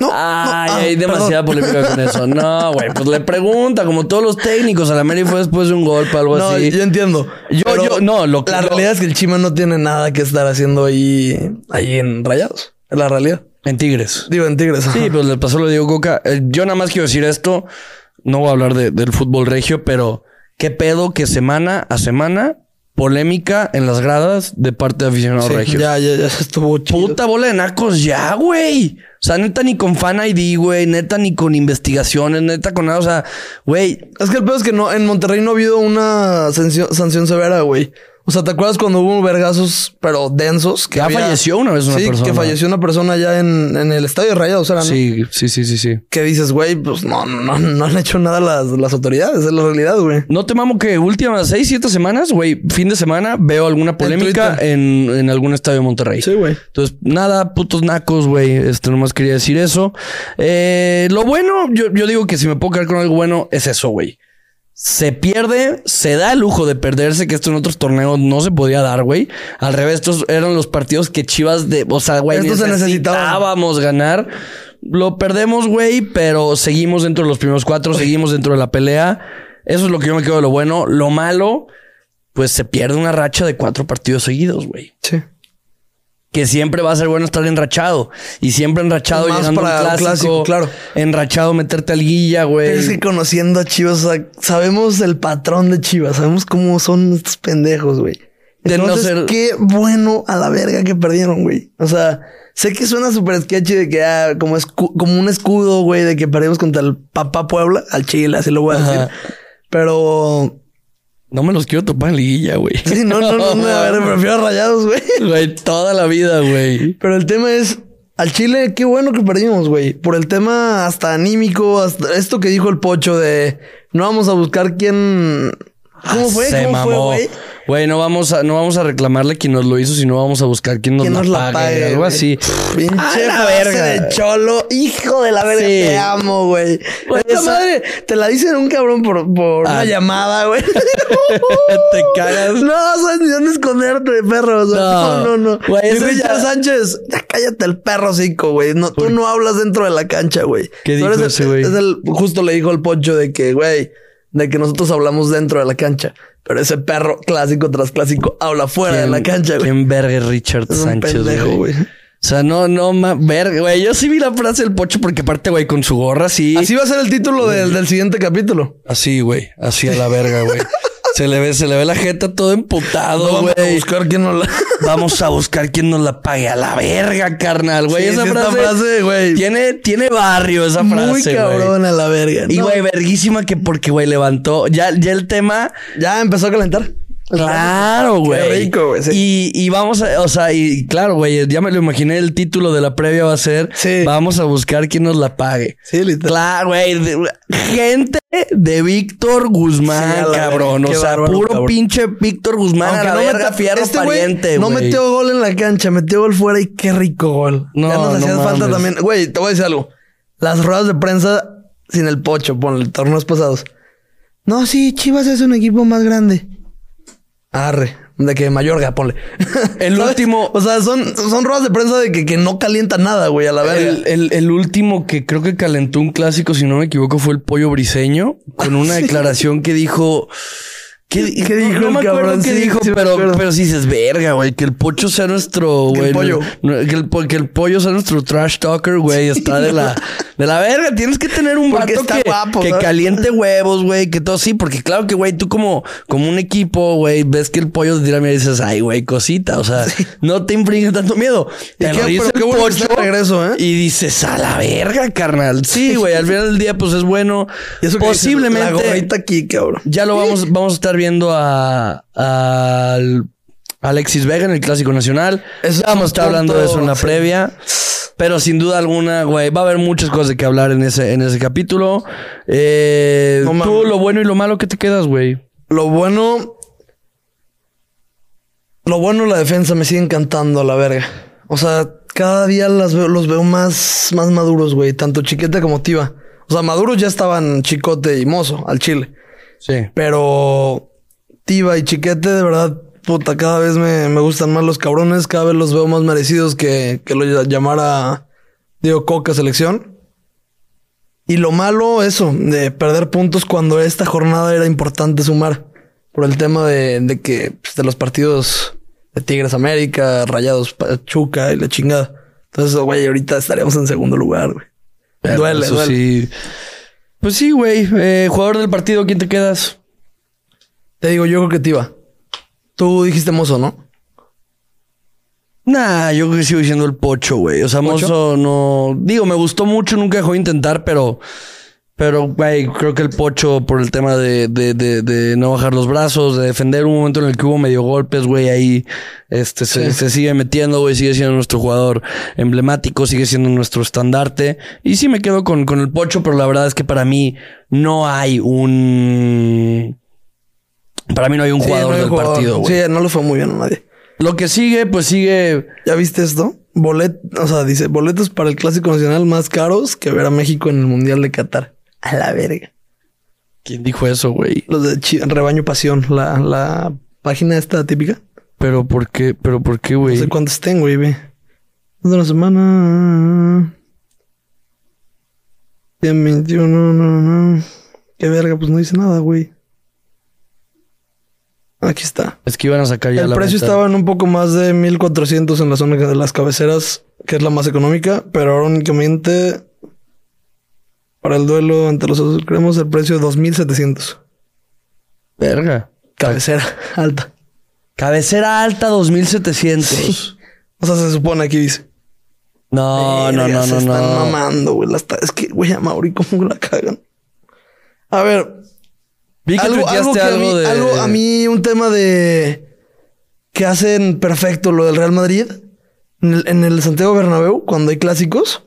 No. Ay, no, ah, hay demasiada perdón. polémica con eso. <laughs> No, güey, pues le pregunta, como todos los técnicos, a la Mary fue después de un golpe, algo No, así. yo entiendo. Yo- Pero yo- no, lo que- La realidad es que el Chima no tiene nada que estar haciendo ahí, ahí en Rayados. Es la realidad. En Tigres. Digo, en Tigres. Sí, pues le pasó lo de Diego Coca. Eh, Yo nada más quiero decir esto. No voy a hablar de- del fútbol regio, pero qué pedo que semana a semana polémica en las gradas de parte de aficionados Sí, regios. ya, ya, ya estuvo chido. Puta bola de nacos, ya, güey. O sea, neta ni con fan ID, güey. Neta ni con investigaciones, neta con nada. O sea, güey. Es que el pedo es que no, en Monterrey no ha habido una sanción, sanción severa, güey. O sea, ¿te acuerdas cuando hubo vergazos, pero densos? Que Ya falleció una vez una sí, persona. que falleció una persona ya en, en el estadio de Rayados, era, ¿no? Sí, sí, sí, sí, sí. Que dices, güey, pues no, no, no han hecho nada las, las autoridades, es la realidad, güey. No te mamo que últimas seis, siete semanas, güey, fin de semana, veo alguna polémica en, en algún estadio de Monterrey. Sí, güey. Entonces, nada, putos nacos, güey. Este, nomás quería decir eso. Eh, lo bueno, yo, yo digo que si me puedo quedar con algo bueno, es eso, güey. Se pierde, se da el lujo de perderse, que esto en otros torneos no se podía dar, güey. Al revés, estos eran los partidos que Chivas de, o sea, güey, Estos se necesitábamos ganar. Lo perdemos, güey, pero seguimos dentro de los primeros cuatro, seguimos dentro de la pelea. Eso es lo que yo me quedo de lo bueno. Lo malo, pues se pierde una racha de cuatro partidos seguidos, güey Sí. Que siempre va a ser bueno estar enrachado. Y siempre enrachado Más llegando a un para un clásico, clásico, claro. Enrachado meterte al guilla, güey. Pero es que conociendo a Chivas, o sea, sabemos el patrón de Chivas, sabemos cómo son estos pendejos, güey. De no Entonces, ser- qué bueno a la verga que perdieron, güey. O sea, sé que suena súper sketchy de que ah, como, escu- como un escudo, güey, de que perdimos contra el papá Puebla, al Chile, así lo voy a Ajá. decir. Pero No me los quiero topar en liguilla, güey. sí, no, no, no, no, a ver, prefiero a rayados, güey. <laughs> Güey, toda la vida, güey. Pero el tema es, al Chile, qué bueno que perdimos, güey. Por el tema hasta anímico, hasta esto que dijo el Pocho de no vamos a buscar quién... ¿Cómo fue? Ah, Se ¿Cómo fue, mamó. güey? Güey, no vamos a, no vamos a reclamarle quien nos lo hizo, sino vamos a buscar quién nos, ¿Quién la, nos la pague, pague? algo así. Pinche la verga. de cholo. Hijo de la verga, Sí. te amo, güey. Esta esa- madre te la dicen un cabrón por, por Ah. una llamada, güey. <laughs> Te cagas. No, sabes ni dónde esconderte, perro. O sea, No. no, no. Güey, Richard ya- Sánchez, ya cállate el perro cico, güey. No, tú no hablas dentro de la cancha, güey. ¿Qué dijo el- ese güey? el- justo le dijo al Pocho de que, güey, de que nosotros hablamos dentro de la cancha. Pero ese perro clásico tras clásico habla fuera de la cancha, güey. ¿Quién verga Richard Es un Sánchez, pendejo, güey? O sea, no, no, ma, verga, güey. Yo sí vi la frase del pocho porque aparte, güey, con su gorra así. Así va a ser el título del, del siguiente capítulo. Así, güey. Así a la verga, güey. <laughs> Se le ve, se le ve la jeta todo emputado, No vamos a güey. buscar quién nos la... Vamos a buscar quién nos la pague a la verga, carnal, güey. Sí, esa sí, frase, güey. Tiene, tiene barrio esa frase, Muy güey. cabrón a la verga. Y No, güey, verguísima que porque, güey, levantó. Ya, ya el tema. Ya empezó a calentar. Claro, <laughs> güey. Qué rico, güey, sí. Y, y vamos a, o sea, y claro, güey, ya me lo imaginé, el título de la previa va a ser Sí. Vamos a buscar quién nos la pague. Sí, literal. Claro, güey. Gente de Víctor Guzmán, Sí, cabrón. verga, O sea, bárbaro, puro cabrón. pinche Víctor Guzmán a la no verga, meta- fierro este güey pariente, No güey. metió gol en la cancha, metió gol fuera y qué rico gol. No, ya nos no hacía falta también. Güey, te voy a decir algo. Las ruedas de prensa sin el pocho, ponle torneos pasados. No, sí, Chivas es un equipo más grande. Arre. De que Mayorga, ponle. El <laughs> ¿Sabes? último- O sea, son, son ruedas de prensa de que, que no calienta nada, güey, a la verga. El, el- el último que creo que calentó un clásico, si no me equivoco, fue el pollo briseño, con una <laughs> declaración que dijo. ¿Qué, ¿Qué no- dijo No, el cabrón? qué dijo, sí pero, pero sí dices, verga, güey, que el pocho sea nuestro, Que güey. el pollo. no- que, el, po- que el pollo sea nuestro trash talker, güey. Está de la, de la verga. Tienes que tener un Porque vato que, guapo, que caliente huevos, güey, que todo sí, porque claro que, güey, tú como, como un equipo, güey, ves que el pollo te tira miedo y dices, ay, güey, cosita. O sea, no te infringe tanto miedo. Y Te qué- lo dice el bueno pocho regreso, ¿eh? y dices, a la verga, carnal. Sí, güey, al final del día, pues es bueno. Y eso que Posiblemente. La gorrita aquí, cabrón. Ya lo vamos, vamos a estar viendo a, al Alexis Vega en el Clásico Nacional. Eso vamos a estar hablando de eso en la previa. Pero sin duda alguna, güey, va a haber muchas cosas de que hablar en ese, en ese capítulo. Eh, No tú, lo bueno y lo malo que te quedas, güey. Lo bueno. Lo bueno, la defensa me sigue encantando a la verga. O sea, cada día las veo, los veo más, más maduros, güey. Tanto Chiquete como Tiva. O sea, maduros ya estaban Chicote y Mozo al Chile. Sí. Pero Y Chiquete, de verdad, puta, cada vez me, me gustan más los cabrones. Cada vez los veo más merecidos que, que lo ll- llamara Diego Coca selección. Y lo malo, eso, de perder puntos cuando esta jornada era importante sumar. Por el tema de, de que, pues, de los partidos de Tigres América, Rayados Pachuca y la chingada. Entonces, güey, ahorita estaríamos en segundo lugar, güey. Duele, eso duele. sí. Pues sí, güey. Eh, jugador del partido, ¿quién te quedas? Te digo, yo creo que Tiva. Tú dijiste mozo, ¿no? Nah, yo creo que sigo diciendo el pocho, güey. O sea, ¿Pocho? Mozo no. Digo, me gustó mucho, nunca dejó de intentar, pero. Pero, güey, creo que el pocho, por el tema de, de, de, de no bajar los brazos, de defender un momento en el que hubo medio golpes, güey, ahí este, se, se sigue metiendo, güey, sigue siendo nuestro jugador emblemático, sigue siendo nuestro estandarte. Y sí me quedo con, con el pocho, pero la verdad es que para mí no hay un. Para mí no hay un Sí, jugador no hay del jugador. partido, güey. Sí, no le fue muy bien a nadie. Lo que sigue, pues sigue. ¿Ya viste esto? Bolet, o sea, dice boletos para el Clásico Nacional más caros que ver a México en el Mundial de Qatar. A la verga. ¿Quién dijo eso, güey? Los de Chi- Rebaño Pasión, la, la página esta típica. Pero ¿por qué? ¿Pero por qué, No güey? sé cuántos tengo, güey, ve. De una semana. 121, no, no. Qué verga, pues no dice nada, güey. Aquí está. Es que iban a sacar ya El la precio meta. estaba en un poco más de 1400 en la zona de las cabeceras, que es la más económica, pero ahora únicamente para el duelo ante los otros creemos el precio de 2700. Verga. Cabecera <laughs> alta. Cabecera alta 2700. Sí. O sea, se supone aquí dice. No, no, Verga, no, se no, están no. mamando, güey. Es que, güey, a Mauri, ¿cómo la cagan? A ver, Vi que algo, a mí, de... algo a mí, un tema de que hacen perfecto lo del Real Madrid en el, en el Santiago Bernabéu cuando hay clásicos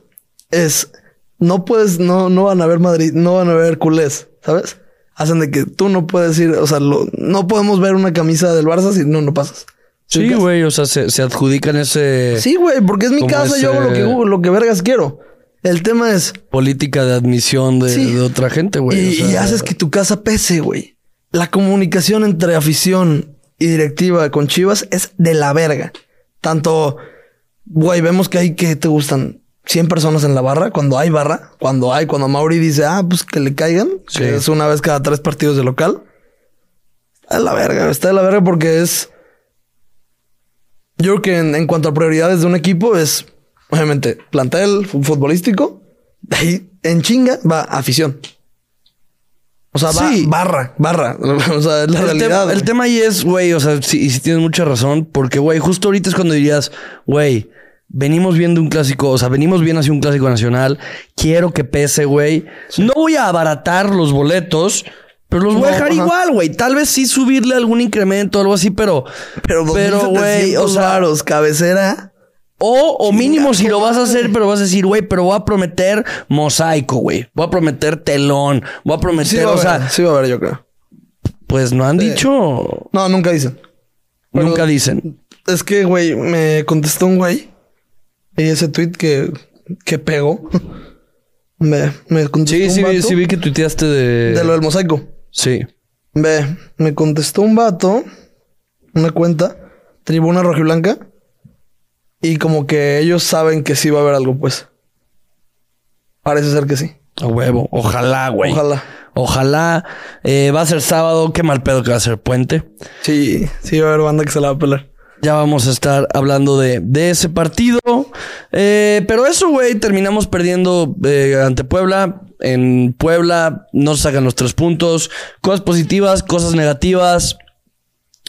es no puedes, no, no van a ver Madrid, no van a ver culés, ¿sabes? Hacen de que tú no puedes ir, o sea, lo- no podemos ver una camisa del Barça si no, no pasas. Sí, güey. O sea, se, se adjudican ese... Sí, güey, porque es mi casa, yo hago lo que, ese- lo que vergas quiero. El tema es, Política de admisión de, Sí. de otra gente, güey. y, o sea, y haces que tu casa pese, güey. La comunicación entre afición y directiva con Chivas es de la verga. Tanto, güey, vemos que hay que te gustan 100 personas en la barra, cuando hay barra, cuando hay, cuando Mauri dice, ah, pues que le caigan, Sí. que es una vez cada tres partidos de local. Está de la verga, está de la verga porque es. Yo creo que en, en cuanto a prioridades de un equipo es, obviamente, plantel fu- futbolístico. De ahí, en chinga, va afición. O sea, va Sí. barra, barra. <laughs> O sea, es la el, realidad. tema, el tema ahí es, güey, o sea, sí, y sí tienes mucha razón, porque, güey, justo ahorita es cuando dirías, güey, venimos viendo un clásico, o sea, venimos bien hacia un clásico nacional, quiero que pese, güey. No voy a abaratar los boletos, pero los voy a dejar ajá. igual, güey. Tal vez sí subirle algún incremento o algo así, pero, Pero, pero, güey, o sea, varos, cabecera. O, o mínimo si lo vas a hacer, pero vas a decir, güey, pero voy a prometer mosaico, güey. Voy a prometer telón, voy a prometer, Sí va, a o sea, sí va a haber, yo creo. pues no han dicho, No, nunca dicen. Pero- nunca dicen. Es que, güey, me contestó un güey. Y ese tweet que, que pegó. <laughs> Me, me contestó Sí, un sí, vato sí vi que tuiteaste de... de lo del mosaico. Sí. Ve, me contestó un vato. una cuenta, Tribuna Rojiblanca, y como que ellos saben que sí va a haber algo, pues. Parece ser que sí. A huevo. Ojalá, güey. Ojalá. Ojalá. Eh, va a ser sábado. Qué mal pedo que va a ser puente. Sí, sí va a haber banda que se la va a pelar. Ya vamos a estar hablando de, de ese partido. Eh, pero eso, güey, terminamos perdiendo eh, ante Puebla. En Puebla no sacan los tres puntos. Cosas positivas, cosas negativas.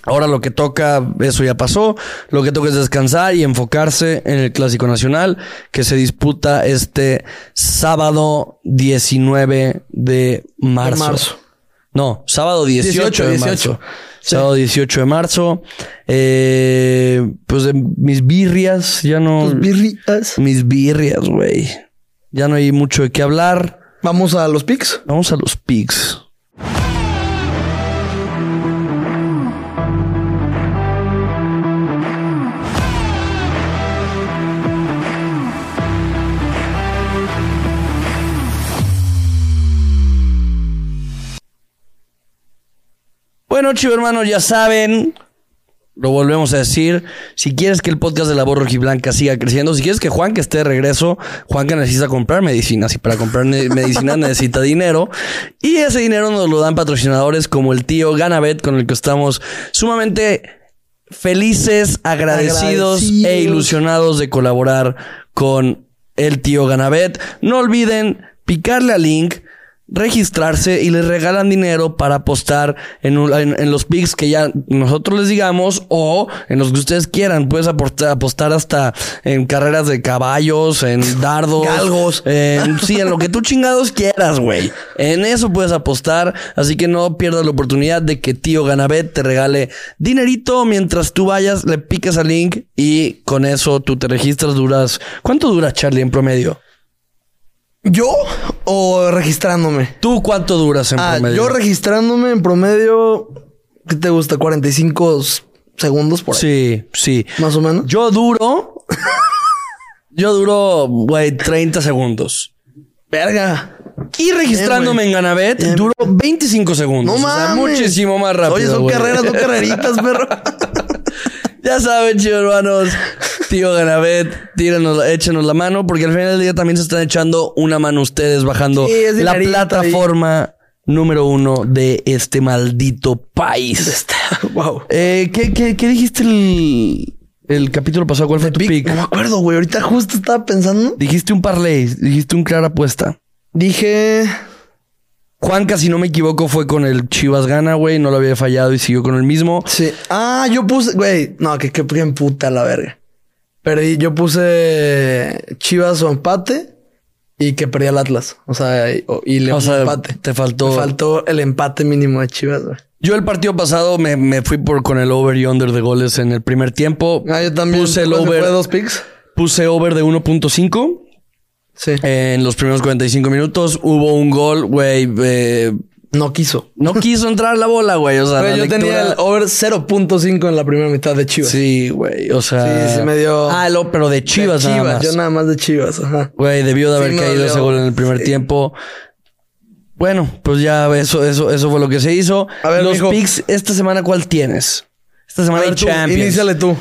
Ahora lo que toca, eso ya pasó. Lo que toca es descansar y enfocarse en el Clásico Nacional que se disputa este sábado 19 de marzo. De marzo. No, sábado 18, 18, de 18. marzo. Sábado 18 de marzo. Eh, pues de mis birrias, ya no. Tus birrias. mis birrias, güey. Ya no hay mucho de qué hablar. Vamos a los pics. Vamos a los pigs. Bueno, chivo hermanos, ya saben, lo volvemos a decir. Si quieres que el podcast de la voz rojiblanca siga creciendo, si quieres que Juan que esté de regreso, Juan que necesita comprar medicinas y para comprar <laughs> medicinas necesita dinero. Y ese dinero nos lo dan patrocinadores como el tío Ganabet, con el que estamos sumamente felices, agradecidos, Agradecidos. e ilusionados de colaborar con el tío Ganabet. No olviden picarle al link registrarse y les regalan dinero para apostar en, un- en- en los picks que ya nosotros les digamos o en los que ustedes quieran. Puedes apostar, apostar hasta en carreras de caballos, en <laughs> dardos, Galgos. en, sí, en lo que tú chingados quieras, güey. En eso puedes apostar, así que no pierdas la oportunidad de que tío Ganabet te regale dinerito mientras tú vayas, le piques al link y con eso tú te registras, duras. ¿Cuánto dura Charlie en promedio? ¿Yo o registrándome? ¿Tú cuánto duras en Ah, promedio? yo registrándome en promedio, ¿qué te gusta? 45 s- segundos por ahí. Sí, sí. Más o menos. Yo duro. yo duro, güey, 30 segundos. Verga. Y registrándome en Ganabet, Bien. duro 25 segundos. No O sea, mames. muchísimo más rápido. Oye, son carreras, no carreritas, <laughs> perro. Ya saben, chicos hermanos. Tío Ganabet, tírenos, échenos la mano, porque al final del día también se están echando una mano ustedes bajando Sí, la plataforma número uno de este maldito país. <laughs> wow. Eh, ¿qué, qué, qué dijiste el, el capítulo pasado? ¿Cuál fue tu pick? No me acuerdo, güey. Ahorita justo estaba pensando. Dijiste un parlay, dijiste un clara apuesta. Dije. Juanca, si no me equivoco, fue con el Chivas Gana, güey. No lo había fallado y siguió con el mismo. Sí. Ah, yo puse. Güey. No, que qué puta la verga. Perdí. Yo puse Chivas o empate y que perdía el Atlas. O sea, y, León O sea, empate. te faltó- Me faltó el empate mínimo de Chivas, güey. Yo el partido pasado me, me fui por con el over y under de goles en el primer tiempo. Ah, yo también. Puse el ¿Cuál se over. fue dos picks? Puse over de 1.5 Sí. en los primeros 45 minutos. Hubo un gol, güey. eh, No quiso. no quiso entrar la bola, güey. O sea, la yo tenía el over 0.5 en la primera mitad de Chivas. Sí, güey. O sea. Sí, sí me dio- Ah, lo, pero de De Chivas, nada más. Yo nada más de Chivas, ajá. Güey, debió de haber Sí, caído ese gol en el primer Sí. tiempo. Bueno, pues ya eso, eso, eso fue lo que se hizo. A ver, Los mijo. picks, esta semana, ¿cuál tienes? Esta semana hay tú, Champions. iníciale tú.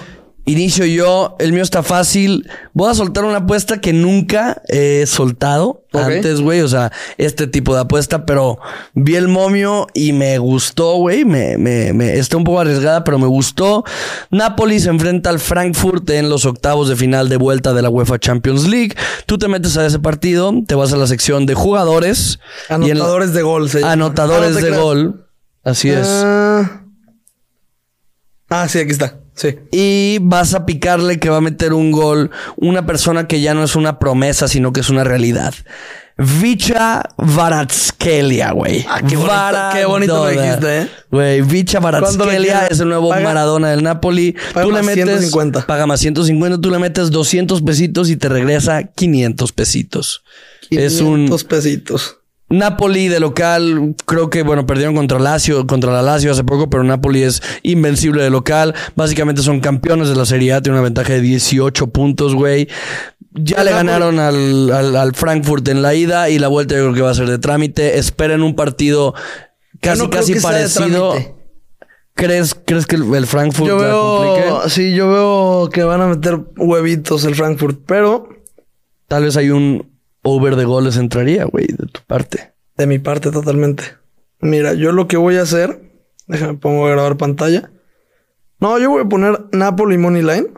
Inicio yo, el mío está fácil. Voy a soltar una apuesta que nunca he soltado antes, güey. O sea, este tipo de apuesta, pero vi el momio y me gustó, güey. Me, me, me, está un poco arriesgada, pero me gustó. Napoli se enfrenta al Frankfurt en los octavos de final de vuelta de la UEFA Champions League. Tú te metes a ese partido, te vas a la sección de jugadores. y en- Anotadores de gol. se llama. anotadores Ah, no de gol. Así es. Ah. Ah, sí, aquí está. Sí. Y vas a picarle que va a meter un gol una persona que ya no es una promesa, sino que es una realidad. Vicha Varatskelia, güey. Ah, qué bonito- qué bonito lo dijiste, ¿eh? Güey, Vicha ¿Cuánto le Varatskelia es el nuevo Paga- Maradona del Napoli. paga tú le más metes 150. paga más 150, tú le metes 200 pesitos y te regresa 500 pesitos. Es un 500 pesitos. Napoli de local, creo que, bueno, perdieron contra Lazio, contra la Lazio hace poco, pero Napoli es invencible de local. Básicamente son campeones de la Serie A, tiene una ventaja de 18 puntos, güey. Ya le ganaron al, al- al Frankfurt en la ida y la vuelta yo creo que va a ser de trámite. Esperen un partido casi, no casi parecido. ¿Crees, ¿Crees que el, el Frankfurt Yo la veo, sí, yo veo que van a meter huevitos el Frankfurt, pero Tal vez hay un over de goles entraría, güey, de tu parte. de mi parte totalmente. Mira, yo lo que voy a hacer, déjame pongo a grabar pantalla. No, yo voy a poner Napoli Money Line.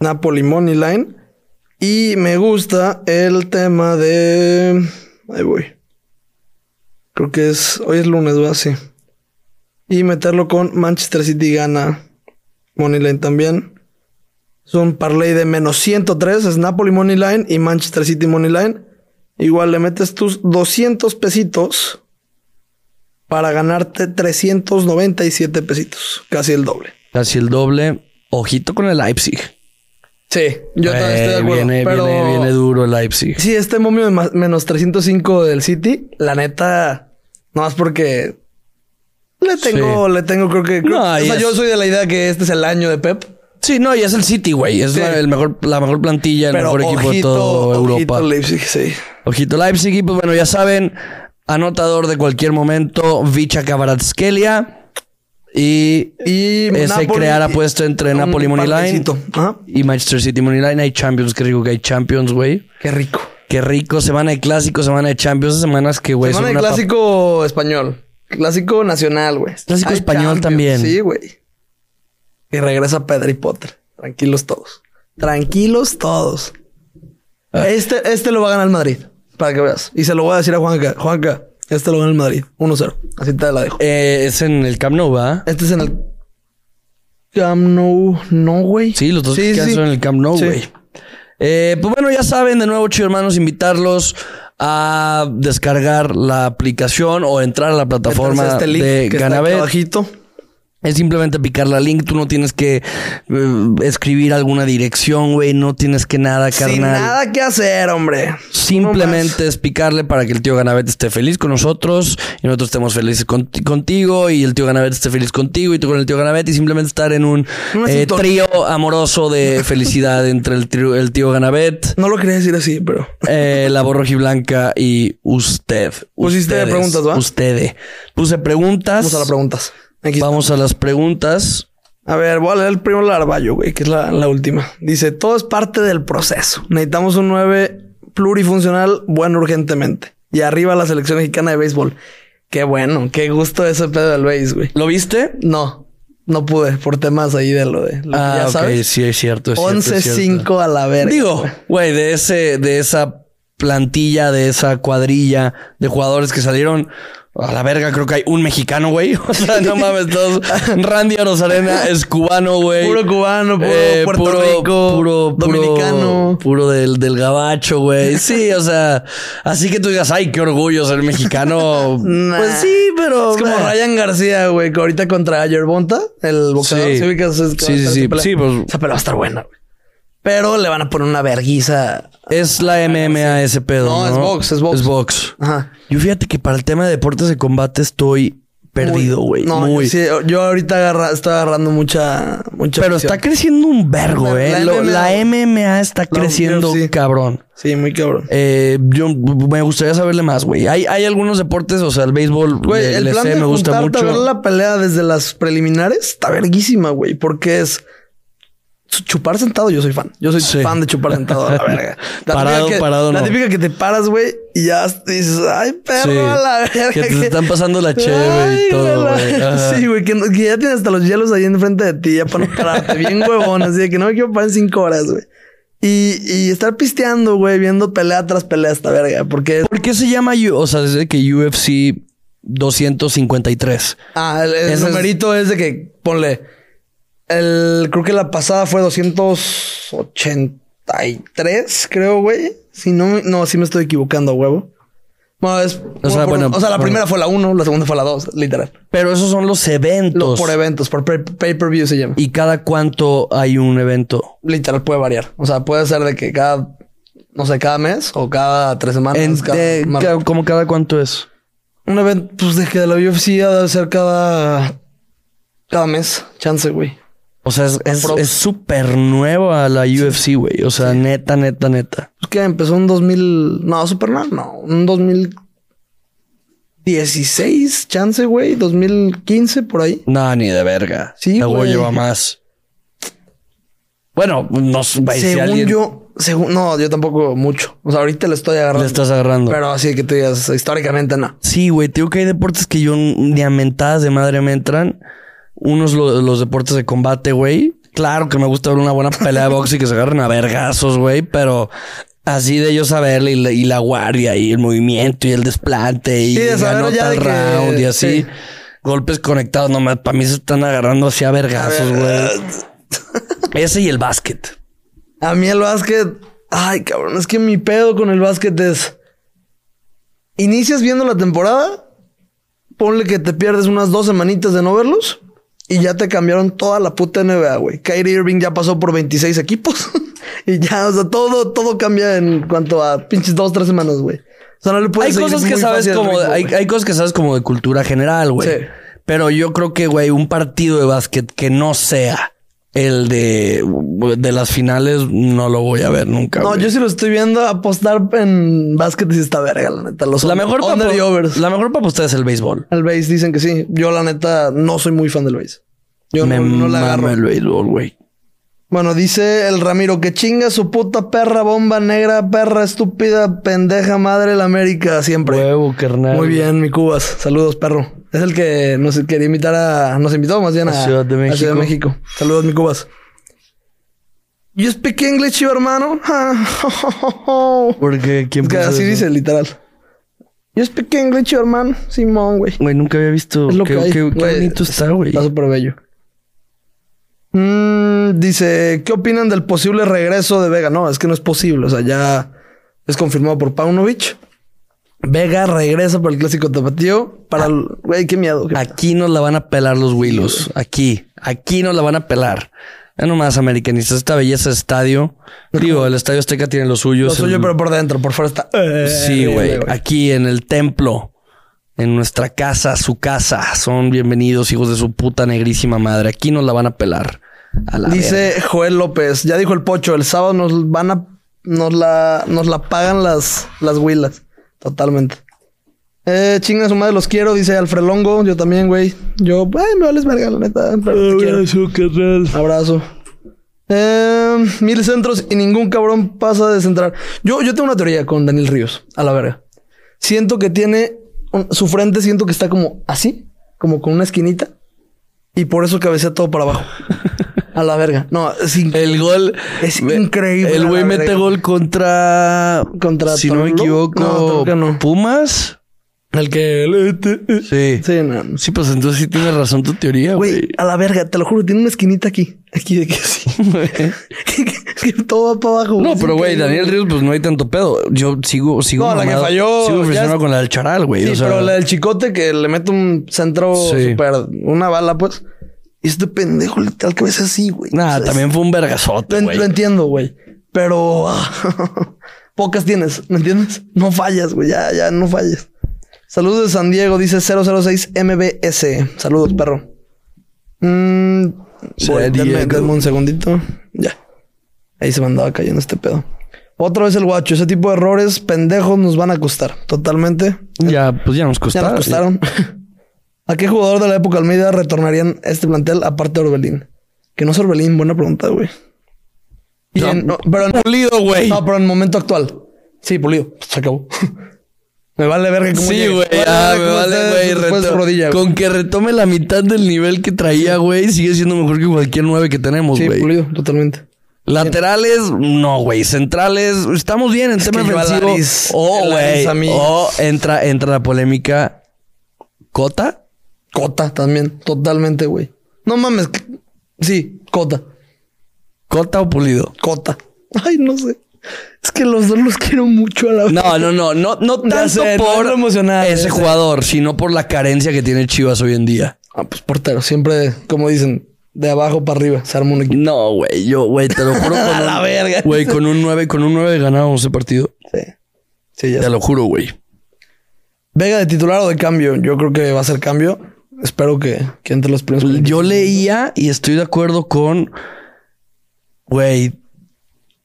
Napoli Money Line. Y me gusta el tema de. Ahí voy. Creo que es. Hoy es lunes, va, sí. Y meterlo con Manchester City gana Money Line también. Es un parlay de menos 103. Es Napoli Money Line y Manchester City Money Line. Igual le metes tus 200 pesitos para ganarte 397 pesitos. Casi el doble. Casi el doble. Ojito con el Leipzig. Sí, yo también estoy de Eh, acuerdo. Viene, pero viene, viene duro el Leipzig. sí, este momio de ma- menos 305 del City, la neta, no más porque le tengo, le tengo, creo que. No, o sea, es- yo soy de la idea que este es el año de Pep. Sí, no, y es el City, güey. Es Sí. la, el mejor, la mejor plantilla, el Pero mejor equipo de ojito, toda ojito Europa. Leipzig, sí. Ojito Leipzig. Y pues bueno, ya saben, anotador de cualquier momento, Vicha Kvaratskhelia. Y Y ese Napoli- crear apuesta entre Napoli Money Line parlecito. Ajá. y Manchester City Money Line. Hay Champions, qué rico que hay Champions, güey. Qué rico. Qué rico, semana de clásicos, semana de Champions, semanas que, güey, Semana de clásico español. Clásico nacional, güey. Clásico Hay español también. Sí, güey. Y regresa Pedro y Potter. Tranquilos todos. Tranquilos todos. Ah. Este, este lo va a ganar el Madrid. Para que veas. Y se lo voy a decir a Juanca. Juanca, este lo gana el Madrid. 1-0. Así te la dejo. Eh, es en el Camp Nou, ¿va? Este es en el Camp Nou. No, güey. Sí, los dos que son en el Camp Nou, Sí. güey. Eh, pues bueno, ya saben, de nuevo, chido hermanos, invitarlos a descargar la aplicación o entrar a la plataforma este link de que está aquí Ganabet. abajito. Es simplemente picar la link, tú no tienes que eh, escribir alguna dirección, güey, no tienes que nada, carnal. Sin nada que hacer, hombre. Simplemente es picarle para que el tío Ganabet esté feliz con nosotros y nosotros estemos felices con- contigo y el tío Ganabet esté feliz contigo y tú con el tío Ganabet y simplemente estar en un eh, trío amoroso de <laughs> felicidad entre el, trío- el tío Ganabet, No lo quería decir así, pero. eh, la voz rojiblanca y usted. Pusiste Ustedes, preguntas, ¿va? Usted. Puse preguntas. Vamos a las preguntas. Aquí está. Vamos a las preguntas. A ver, voy a leer el primero Larvallo, güey, que es la, la última. Dice, todo es parte del proceso. Necesitamos un 9 plurifuncional bueno urgentemente. Y arriba la selección mexicana de béisbol. Qué bueno, qué gusto ese pedo del béis, güey. ¿Lo viste? No, no pude por temas ahí de lo de... lo Ah, ya ok, sabes. sí, es cierto. es cierto, es cierto. 11-5 a la verga. Digo, güey, de ese, de esa plantilla, de esa cuadrilla de jugadores que salieron a la verga, creo que hay un mexicano, güey. <laughs> O sea, no mames, todos. Randy Arozarena es cubano, güey. Puro cubano, puro Eh, Puerto puro, Rico, puro, dominicano. Puro del, del gabacho, güey. Sí, o sea, así que tú digas, ay, qué orgullo ser mexicano. Nah. Pues sí, pero. Es como. Ryan García, güey, que ahorita contra Yerbonta, el boxeador. Sí. ¿Sí Sí, sí, esa sí. pelea. Sí, pues- Esa pelea va a estar buena, güey. Pero le van a poner una verguiza. Es la MMA ese pedo. No, es box, es box. Es box. Ajá. Yo fíjate que para el tema de deportes de combate estoy perdido, güey. No, Muy. Yo, sí, yo ahorita agarra, estoy agarrando mucha, mucha. Pero está creciendo un vergo, La- eh. la MMA. La MMA está La creciendo cabrón. Sí, muy cabrón. Eh, yo me gustaría saberle más, güey. Hay, hay algunos deportes, o sea, el béisbol, Güey, el le plan sé, de me gusta a ver mucho. la pelea desde las preliminares está verguísima, güey. Porque es chupar sentado. Yo soy fan. Yo soy Sí. fan de chupar sentado la <laughs> verga. La Parado, que- parado, La no. típica que te paras, güey, y ya dices, ay, perro, Sí. a la verga. Que te están pasando la cheve y todo, güey. Sí, güey, que, ya tienes hasta los hielos ahí enfrente de ti, ya para no pararte. bien <laughs> huevón, así de que no me quiero parar en cinco horas, güey. Y, y estar pisteando, güey, viendo pelea tras pelea esta verga. Porque, ¿Por qué se llama, U- o sea, desde que UFC 253? ah, el, el Ese es- numerito es de que, ponle, el, creo que la pasada fue 283, creo, güey. Si no, no, sí me estoy equivocando, huevo. Bueno, es, O sea, por- bueno, o sea, la bueno. primera fue la 1, la segunda fue la 2, literal. Pero esos son los eventos. Lo- por eventos, por pay- pay-per-view se llama. ¿Y cada cuánto hay un evento? literal puede variar. O sea, puede ser de que cada, no sé, cada mes o cada tres semanas. En- cada- de- mar- ca- ¿Cómo cada cuánto es? un evento, pues de que de la UFC ha de ser cada, cada mes. Chance, güey. O sea, es- es Prox. es súper nuevo a la UFC, güey. O sea, neta, neta, neta. Pues que empezó en 2000, no, super no, no, un 2000, 16, chance, güey. 2015, por ahí. No, ni de verga. Sí, Luego lleva más. Bueno, no sé si según alguien yo, según, no, yo tampoco mucho. O sea, ahorita le estoy agarrando. le estás agarrando. Pero así que te digas, históricamente no. Sí, güey, te digo que hay deportes que yo ni a mentadas de madre me entran. Unos lo- los deportes de combate, güey. Claro que me gusta ver una buena pelea de box y que se agarren a vergazos, güey, pero así de yo saberle y la, y la guardia y el movimiento y el desplante y Sí, ganó tal que- round y así. sí. Golpes conectados, nomás para mí se están agarrando así a vergazos, güey. Ese y el básquet. A mí el básquet, ay, cabrón, es que mi pedo con el básquet es inicias viendo la temporada, ponle que te pierdes unas dos semanitas de no verlos y ya te cambiaron toda la puta NBA, güey. Kyrie Irving ya pasó por 26 equipos <laughs> y ya, o sea, todo, todo cambia en cuanto a pinches dos, tres semanas, güey. O sea, no le Hay puedes seguir cosas que sabes como, ritmo, hay, hay cosas que sabes como de cultura general, güey. Sí. Pero yo creo que, güey, un partido de básquet que no sea el de, de las finales, no lo voy a ver nunca. No, güey. yo sí lo estoy viendo apostar en básquet y está verga, la neta. Los la under- mejor para overs. la mejor para ustedes es el béisbol. El base dicen que sí. Yo, la neta, no soy muy fan del base. Yo Me no, no la agarro. el béisbol, güey. Bueno, dice el Ramiro que chinga su puta perra, bomba negra, perra estúpida, pendeja madre la América siempre. Huevo, carnal. Muy bien, mi Cubas. Saludos, perro. Es el que nos quería invitar a. Nos invitó más bien a, A Ciudad de a Ciudad de México. Saludos, mi Cubas. You speak English, you hermano. <laughs> Porque quién puso así eso? dice, literal. You speak English, you hermano. Simón, güey. Güey, nunca había visto. Es lo qué, que hay. qué- qué Güey, bonito está, güey. Está súper bello. Mm, dice, ¿qué opinan del posible regreso de Vega? No, es que no es posible. O sea, ya es confirmado por Paunovic. Vega regresa para el clásico tapatío. Para el... Güey, qué miedo. qué- Aquí nos la van a pelar los Willos. Aquí. Aquí nos la van a pelar. Ya nomás americanistas. Esta belleza de estadio. Digo, el estadio Azteca tiene los suyos. Lo suyo, el- pero por dentro, por fuera está... Eh, Sí, güey. Aquí en el templo. En nuestra casa, su casa. Son bienvenidos, hijos de su puta negrísima madre. Aquí nos la van a pelar. A la verga. Dice Joel López, ya dijo el pocho, el sábado nos van a... Nos la, nos la pagan las, las huilas. Totalmente. Eh, chinga su madre, los quiero, dice Alfred Longo. Yo también, güey. Yo, ay, me vales verga, la neta. Pero te quiero. Abrazo. Eh, mil centros y ningún cabrón pasa de centrar. Yo, yo tengo una teoría con Daniel Ríos, a la verga. Siento que tiene un- su frente, siento que está como así, como con una esquinita, y por eso cabecea todo para abajo. A la verga. No, es El gol. Es me- increíble, El güey mete verga. gol contra. Contra Si no me equivoco. No. Pumas. el que. Sí. Sí, no. Sí, pues entonces sí tienes razón tu teoría, Güey, a la verga, te lo juro, tiene una esquinita aquí. Aquí de que sí. <laughs> <laughs> que todo va para abajo. No, pero güey. Daniel Ríos, pues no hay tanto pedo. Yo sigo, sigo. No, la que falló, Sigo es- con la del Charal, güey. Sí, o sea, pero la del chicote que le mete un centro Sí. super, una bala, pues. Y este pendejo literal que ves así, güey. Nah, O sea, también fue un vergazote, güey. lo entiendo, güey. Pero <laughs> pocas tienes, ¿me entiendes? No fallas, güey. Ya, ya, no falles. Saludos de San Diego, dice 006 MBS. Saludos, perro. Mm, voy, denme, denme un segundito. Ya. Ahí se me andaba cayendo este pedo. Otra vez el guacho. Ese tipo de errores pendejos nos van a costar. Totalmente. Ya, pues ya nos Ya nos costaron. <laughs> ¿A qué jugador de la época Almeida retornarían este plantel aparte de Orbelín? Que no es Orbelín, buena pregunta, güey. No, en- no, pero en- Pulido, güey. no, pero en el momento actual. Sí, pulido. Se acabó. <laughs> me vale verga cómo Sí, güey. Ah, me vale, güey. güey. Con que retome la mitad del nivel que traía, güey, sigue siendo mejor que cualquier nueve que tenemos, Sí, güey. pulido, totalmente. Laterales, no, güey. Centrales, estamos bien en tema que yo a ofensivo. Laris- O, el güey. Laris a mí- O entra, entra la polémica. ¿Cota? Cota también, totalmente, güey. No mames. Sí, Cota. ¿Cota o pulido? Cota. Ay, no sé. Es que los dos los quiero mucho a la No, no, no, no, no Ya tanto sé, no por emocional, ese jugador, sino por la carencia que tiene Chivas hoy en día. Ah, pues portero. Siempre, como dicen, de abajo para arriba. Se arma un equipo. No, güey, yo, güey, te lo juro. <laughs> Con A un- la verga. Güey, con un 9, con un 9 ganábamos ese partido. Sí. Sí, ya Te sé. lo juro, güey. Vega de titular o de cambio. Yo creo que va a ser cambio. Espero que, que entre los primeros. Yo leía y estoy de acuerdo con, güey,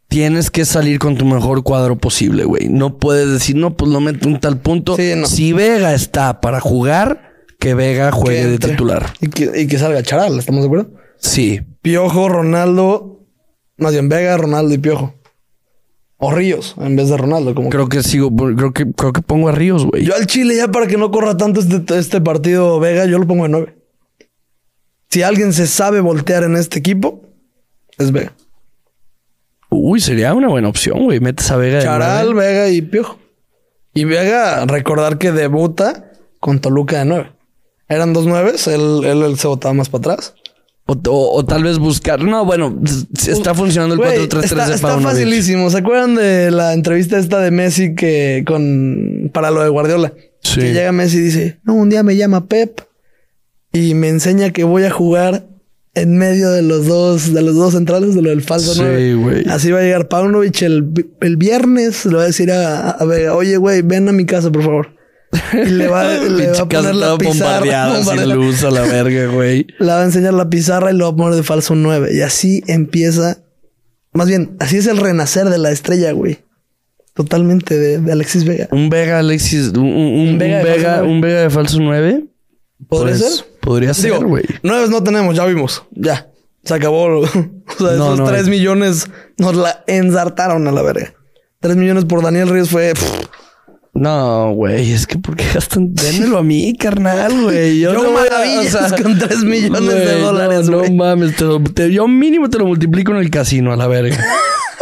tienes que salir con tu mejor cuadro posible, güey. No puedes decir, no, pues lo meto un tal punto. Sí, no. Si Vega está para jugar, que Vega juegue Que de titular. Y que, y que salga Charal, ¿estamos de acuerdo? Sí. Piojo, Ronaldo, más bien Vega, Ronaldo y Piojo. O Ríos, en vez de Ronaldo. Como Creo que sigo, creo que, creo que pongo a Ríos, güey. Yo al Chile ya para que no corra tanto este, este partido Vega, yo lo pongo en 9. Si alguien se sabe voltear en este equipo, es Vega. Uy, sería una buena opción, güey. Metes a Vega de Charal. Vega y Piojo. Y Vega, recordar que debuta con Toluca de 9. Eran dos nueves, él, él, él se botaba más para atrás. O, o- o tal vez buscar. No, bueno, está funcionando el Güey, 4-3-3 está, de está Paunovic. facilísimo. ¿Se acuerdan de la entrevista esta de Messi que con para lo de Guardiola? Sí. Que llega Messi y dice, no, un día me llama Pep y me enseña que voy a jugar en medio de los dos, de los dos centrales de lo del falso Sí, nueve". güey. Así va a llegar Paunovic el, el viernes, le va a decir a, a oye, güey, ven a mi casa, por favor. Y le va, <laughs> le va a poner la pizarra. bombardeada, <laughs> sin luz a la verga, güey. <laughs> Le va a enseñar la pizarra y lo va a poner de falso 9. Y así empieza. Más bien, así es el renacer de la estrella, güey. Totalmente de, de Alexis Vega. Un Vega, Alexis, un, un- un- un Vega Vega, de falso nueve. un Vega de falso 9. ¿Podría Pues, ser? Podría ser, güey. nueves no tenemos, ya vimos. Ya. Se acabó. o sea, No, esos no 3 hay. millones nos la ensartaron a la verga. 3 millones por Daniel Ríos fue. pff, No, güey, es que ¿por qué gastan? Démelo a mí, carnal, güey. Yo no voy a- maravillas con 3 millones de dólares, No, no mames, te lo- te- yo mínimo te lo multiplico en el casino a la verga. <laughs>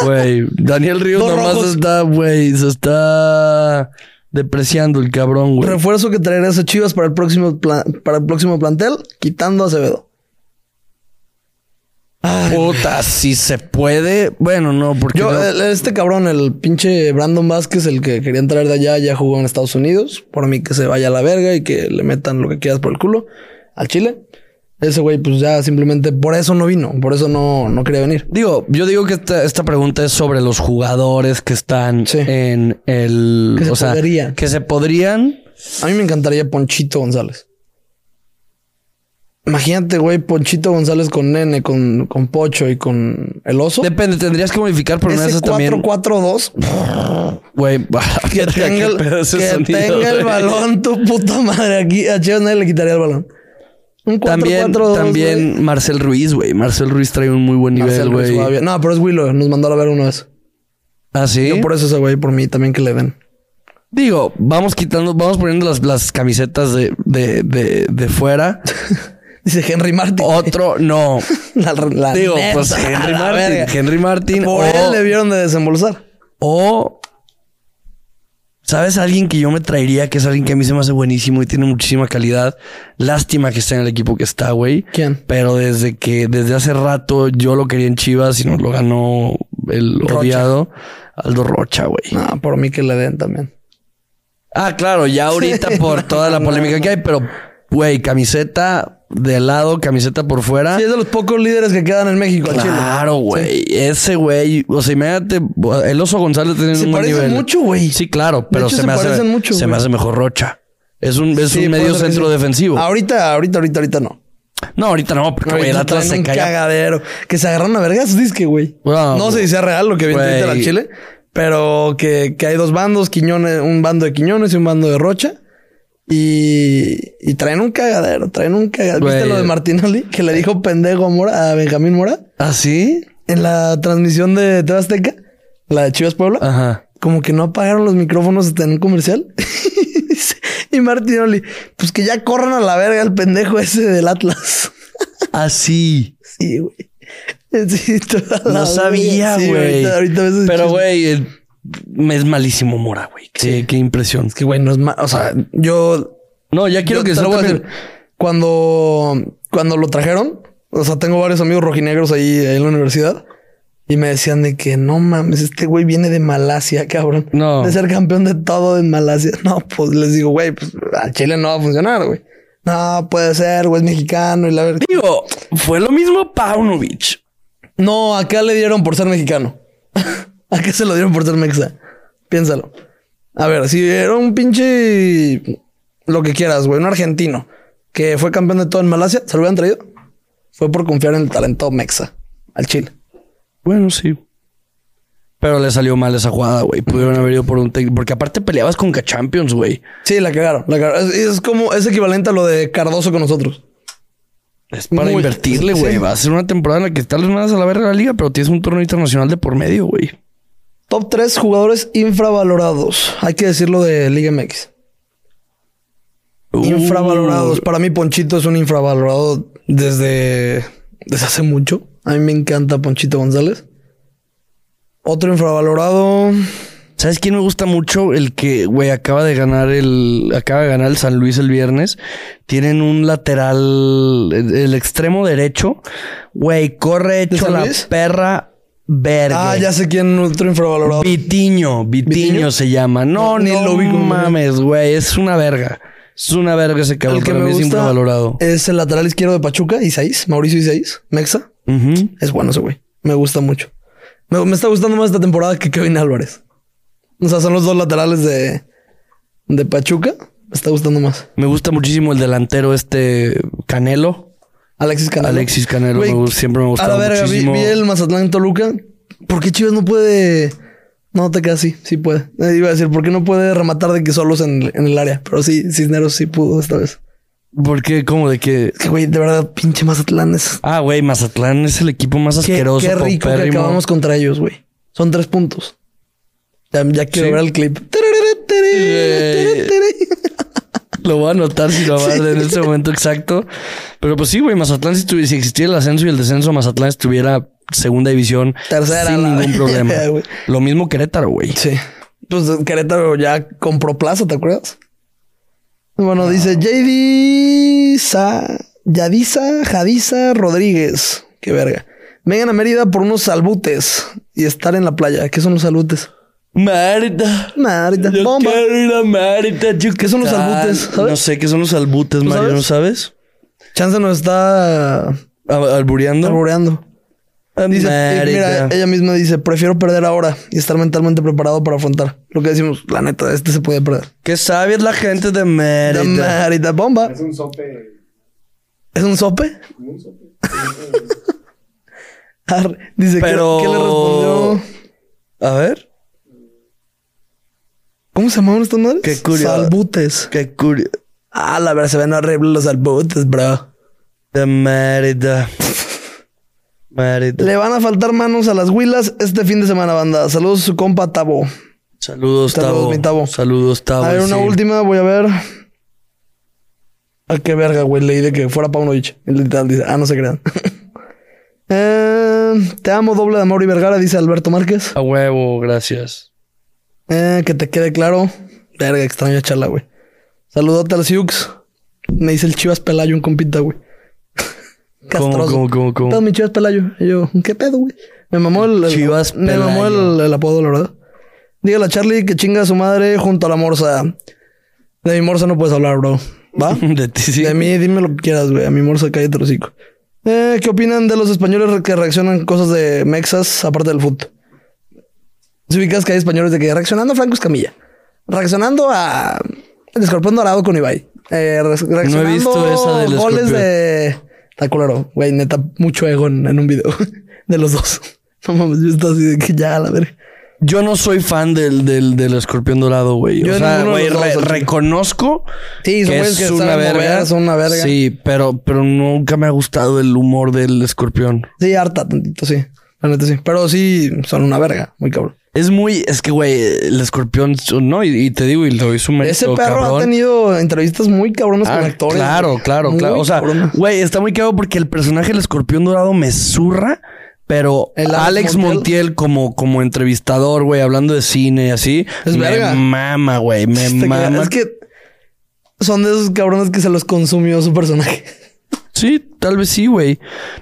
Güey, Daniel Ríos Dos nomás rojos. está, güey, se está depreciando el cabrón, güey. Refuerzo que traerás a Chivas para el próximo plan- para el próximo plantel, quitando a Acevedo. Puta, si se puede. Bueno, no, porque Yo, no- este cabrón, el pinche Brandon Vázquez, el que querían traer de allá, ya jugó en Estados Unidos. Por mí que se vaya a la verga y que le metan lo que quieras por el culo al Chile. Ese güey, pues ya simplemente por eso no vino, por eso no, no quería venir. Digo, yo digo que esta, esta pregunta es sobre los jugadores que están Sí. en el. Que se o sea, podrían. que se podrían. A mí me encantaría Ponchito González. Imagínate, güey, Ponchito González con Nene, con, con Pocho y con el oso. Depende, tendrías que modificar, pero no Ese eso también. 4-4-2. Güey, <laughs> Que, tenga, el, que sonido, tenga el balón, tu puta madre. Aquí a Chivas nadie le quitaría el balón. Un 4-4-2. También, güey. también Marcel Ruiz, güey. Marcel Ruiz trae un muy buen nivel, güey. No, pero es Willow. Nos mandó a la ver una vez. Ah, sí. Yo por eso ese güey, por mí también que le den. Digo, vamos quitando, vamos poniendo las, las camisetas de, de, de, de fuera. <laughs> Dice Henry Martin. Otro, no. <laughs> La- la Digo, neta, pues Henry Martin. verga. Henry Martin. Por o, él debieron de desembolsar. o ¿Sabes? Alguien que yo me traería, que es alguien que a mí se me hace buenísimo y tiene muchísima calidad. Lástima que está en el equipo que está, güey. ¿Quién? Pero desde que, desde hace rato yo lo quería en Chivas y nos lo ganó el Rocha. odiado Aldo Rocha, güey. No, por mí que le den también. Ah, claro, ya ahorita <laughs> por toda la polémica que hay, pero, güey, camiseta de lado, camiseta por fuera. Sí, es de los pocos líderes que quedan en México. Claro, güey. Ese güey, o sea, imagínate, el oso González tiene Se un buen parecen nivel. mucho, güey. Sí, claro, pero hecho, se, se me hace, mucho, se me güey. hace mejor Rocha. Es un, es Sí, un medio que centro defensivo. Ahorita, ahorita, ahorita, ahorita no. No, ahorita no, porque güey, el Ahorita Atlas se cae. cagadero. Que se agarraron a vergas, disque, güey. Wow. no sé si sea real lo que viene Güey. Twitter al Chile, pero que, que hay dos bandos, Quiñones, un bando de Quiñones y un bando de Rocha. Y, y traen un cagadero, traen un cagadero. ¿Viste lo de Martinoli? Que le dijo pendejo a, Mora, a Benjamín Mora ¿Ah, sí? en la transmisión de TV Azteca, la de Chivas Puebla. Ajá. Como que no apagaron los micrófonos hasta en un comercial. <laughs> y Martinoli, pues que ya corran a la verga el pendejo ese del Atlas. <laughs> Así. Sí, güey. Sí, No sabía, Sí, güey. ahorita, ahorita Pero, güey, es malísimo Mora, güey. Qué, qué impresión. Es que, güey, no es más. O sea, yo. No, ya quiero yo que sea lo voy a decir. Cuando, cuando lo trajeron, o sea, tengo varios amigos rojinegros ahí, ahí en la universidad. Y me decían de que no mames, este güey viene de Malasia, cabrón. No. De ser campeón de todo en Malasia. <laughs> No, pues les digo, güey, pues al Chile no va a funcionar, güey. No, puede ser, güey, es mexicano y la verdad. Digo, fue lo mismo Paunovic. No, acá le dieron por ser mexicano. <laughs> <laughs> acá se lo dieron por ser mexa. Piénsalo. A ver, si era un pinche. Lo que quieras, güey, un argentino que fue campeón de todo en Malasia, ¿se lo hubieran traído? Fue por confiar en el talento mexa al Chile. Bueno, sí. Pero le salió mal esa jugada, güey. Pudieron haber ido por un técnico. Porque aparte peleabas con K-Champions, güey. Sí, la cagaron. La cagaron. Es, es como, es equivalente a lo de Cardoso con nosotros. Es para Muy- invertirle, güey. sí. Va a ser una temporada en la que tal vez mandas a la verga de la liga, pero tienes un torneo internacional de por medio, güey. Top 3 jugadores infravalorados. Hay que decirlo de Liga MX. Infravalorados. Para mí, Ponchito es un infravalorado desde, desde hace mucho. A mí me encanta Ponchito González. Otro infravalorado. ¿Sabes quién me gusta mucho? El que, güey, acaba de ganar el... Acaba de ganar el San Luis el viernes. Tienen un lateral... El, el extremo derecho. Güey, corre hecho la perra verga. Ah, ya sé quién otro infravalorado. Vitiño. Vitiño se llama. No, No, ni no lo ubico, mames, güey. Es una verga. Es una verga ese cabrón. El que Para me mí es infravalorado. es el lateral izquierdo de Pachuca, Isaís, Mauricio Isaís, Mexa. Ujú. Es bueno ese güey. Me gusta mucho. Me, me está gustando más esta temporada que Kevin Álvarez. O sea, son los dos laterales de, de Pachuca. Me está gustando más. Me gusta muchísimo el delantero este Canelo. Alexis Canelo. Alexis Canelo Güey, me gusta- siempre me ha A la verga, vi, muchísimo. vi el Mazatlán Toluca. ¿Por qué Chivas no puede...? No, te quedas así. Sí puede. Eh, iba a decir, ¿por qué no puede rematar de que solos en, en el área? Pero sí, Cisneros sí pudo esta vez. ¿Por qué? ¿Cómo de qué? Es que, güey, de verdad, pinche Mazatlán es... Ah, güey, Mazatlán es el equipo más Qué, asqueroso. qué rico que acabamos contra ellos, güey. Son tres puntos. Ya, ya quiero Sí. ver el clip. Eh, Lo voy a anotar si lo va a <laughs> dar en ese momento exacto. Pero pues sí, güey, Mazatlán, si, estuvi- si existiera el ascenso y el descenso, Mazatlán estuviera segunda división Tercera, sin ningún problema. Lo mismo Querétaro, güey. Sí. Pues Querétaro ya compró plaza, ¿te acuerdas? Bueno, dice JD Sa Yadisa Jadisa Rodríguez. Qué verga. Vengan a Mérida por unos salbutes y estar en la playa. ¿Qué son los salbutes? Mérida. Mérida. Yo Bomba. quiero ir a Mérida, ¿Qué son los albutes, sabes? No sé qué son los albutes, Mario, sabes? ¿no sabes? Chance nos está Al- Albureando. Dice, y mira, ella misma dice, prefiero perder ahora y estar mentalmente preparado para afrontar. Lo que decimos, la neta, este se puede perder. Qué sabia es la gente de Mérida. La Mérida, bomba. Es un sope. ¿Es un sope? como un sope. <laughs> Arre. Dice, ¿qué- Pero- ¿qué, le respondió? A ver. ¿Cómo se llamaban estas madres? Qué curioso. Salbutes. Qué curioso. Ah, la verdad, se ven horribles los salbutes, bro. De Mérida. Mérida. Le van a faltar manos a las huilas este fin de semana, banda. Saludos a su compa Tabo. Saludos, Saludos, Tavo. mi Tavo. Saludos, Tavo. a ver, una sí. última, voy a ver. Ah, qué verga, güey. Leí de que fuera Paunovic. El literal dice, ah, no se crean. <laughs> Eh, te amo, doble de amor y Vergara, dice Alberto Márquez. A huevo, gracias. Eh, que te quede claro. Verga, extraño charla, güey. Saludote al Siux. Me dice el Chivas Pelayo, un compita, güey. <laughs> ¿Cómo, cómo, cómo, cómo? ¿Qué pedo, mi Chivas Pelayo? Y yo, ¿qué pedo, güey? Me mamó el... el- Chivas Me mamó Pelayo. el, el apodo, la verdad. Dígale a Charlie que chinga a su madre junto a la morsa. De mi morsa no puedes hablar, bro. ¿Va? <laughs> De ti, sí. De mí, dime lo que quieras, güey. A mi morsa, cállate los hocico. Eh, ¿Qué opinan de los españoles que reaccionan cosas de mexas aparte del fútbol? Si ubicas que hay españoles de que reaccionando a Franco Escamilla. Reaccionando a el escorpión dorado con Ibai. Eh, re- reaccionando visto esa del goles escorpión. de... Está culero. Güey, neta, mucho ego en, en un video <laughs> de los dos. <laughs> No mames, yo estaba así de que ya, a la verga. Yo no soy fan del, del, del escorpión dorado, güey. Yo O sea, güey, re- reconozco Sí, que es que una verga. mover, son una verga. Sí, pero, pero nunca me ha gustado el humor del escorpión. Sí, harta tantito, sí. La neta sí. Pero sí, son una verga. Muy cabrón. Es muy, es que, güey, el escorpión, no, y, y te digo, y su mérito, Ese perro cabrón. ha tenido entrevistas muy cabronas Ah, con actores. Claro, claro, Muy claro. O sea, güey, está muy cagado porque el personaje del escorpión dorado me zurra, pero El Alex, Alex Montiel, Montiel como, como entrevistador, güey, hablando de cine y así, Es me verga. mama, güey, me Este que- mama. Es que son de esos cabrones que se los consumió su personaje. Sí, tal vez sí, güey.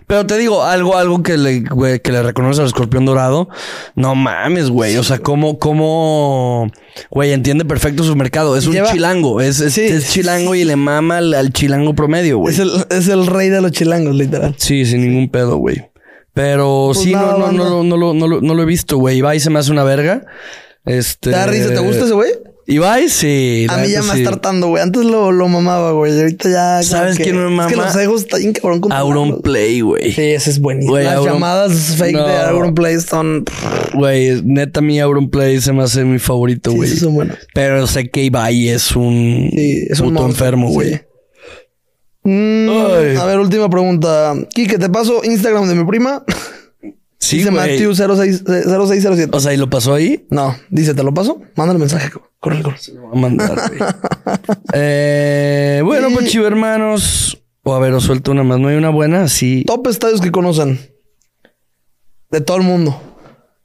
Pero te digo, algo, algo que le, güey, que le reconoce al escorpión dorado. No mames, güey. O sea, cómo, cómo, güey, entiende perfecto su mercado. Es un Lleva- chilango. Es, es, Sí. es chilango y le mama al, al chilango promedio, güey. Es el, es el rey de los chilangos, literal. Sí, sin ningún pedo, güey. Pero Pues sí, nada, no, no, banda. no, no, lo- no, lo- no lo he visto, güey. Ibai se me hace una verga. Este. ¿Te da risa? ¿Te gusta ese güey? Ibai, sí. A mí ya me sí. está hartando, güey. Antes lo, lo mamaba, güey. Ahorita ya. ¿Sabes quién me Es que mama? los egos está bien cabrón con Auron Play, güey. Sí, ese es buenísimo. Las Auron- llamadas fake No. de Auron Play son. Güey, neta, mi Auron Play se me hace mi favorito, güey. sí son buenos. Pero sé que Ibai es un Sí, es un puto monstruo, enfermo, güey. sí. Mm, a ver, última pregunta. Quique, te paso Instagram de mi prima. <laughs> Sí, dice güey. Matthew 06, eh, 0607. O sea, ¿y lo pasó ahí? No, dice, ¿te lo paso? Mándale mensaje. Corre, corre. Lo voy a mandar, güey. <laughs> eh, bueno, pues chivo, hermanos. O a ver, os suelto una más. ¿No hay una buena? Sí. Top estadios que conocen. De todo el mundo.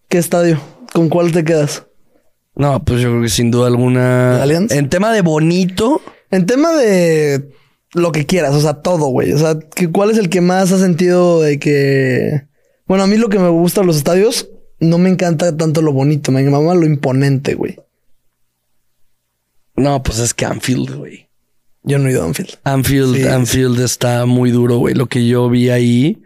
¿Qué estadio? ¿Con cuál te quedas? No, pues yo creo que sin duda alguna. ¿Allianz? En tema de bonito, En tema de lo que quieras, o sea, todo, güey. O sea, ¿cuál es el que más has sentido de que... Bueno, a mí lo que me gusta de los estadios, no me encanta tanto lo bonito, me mama lo imponente, güey. no, pues es que Anfield, güey. Yo no he ido a Anfield. Anfield, Sí. Anfield está muy duro, güey. Lo que yo vi ahí,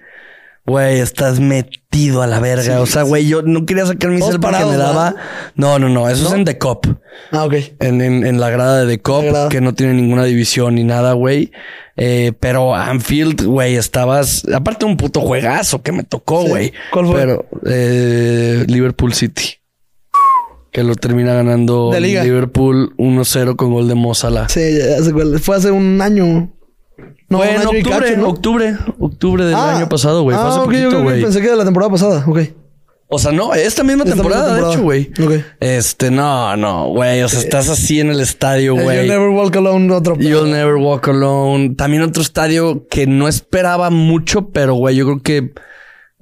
güey, estás metido a la verga. o sea, güey, yo no quería sacar mi cel porque me daba. No, no, no. Eso es en The Cop. Ah, ok. En, en, en la grada de The Cop, que no tiene ninguna división ni nada, güey. Eh, pero Anfield, güey, estabas. Aparte, un puto juegazo que me tocó, Sí. güey. ¿Cuál fue? Pero eh, Liverpool City. Que lo termina ganando De liga. Liverpool 1-0 con gol de Mo Salah. Sí. Fue hace un año. No, Fue en octubre, cacho, ¿no? octubre, octubre del Ah. año pasado, güey. Fue Ah, hace ok, poquito, ok, ok. güey. Pensé que de la temporada pasada. Ok. O sea, no, esta misma Esta temporada, misma de hecho, güey. temporada. Ok. Este, no, no, güey. O sea, estás así en el estadio, El güey. You Never Walk Alone, otro. You'll Never Walk Alone. También otro estadio que no esperaba mucho, pero güey, yo creo que,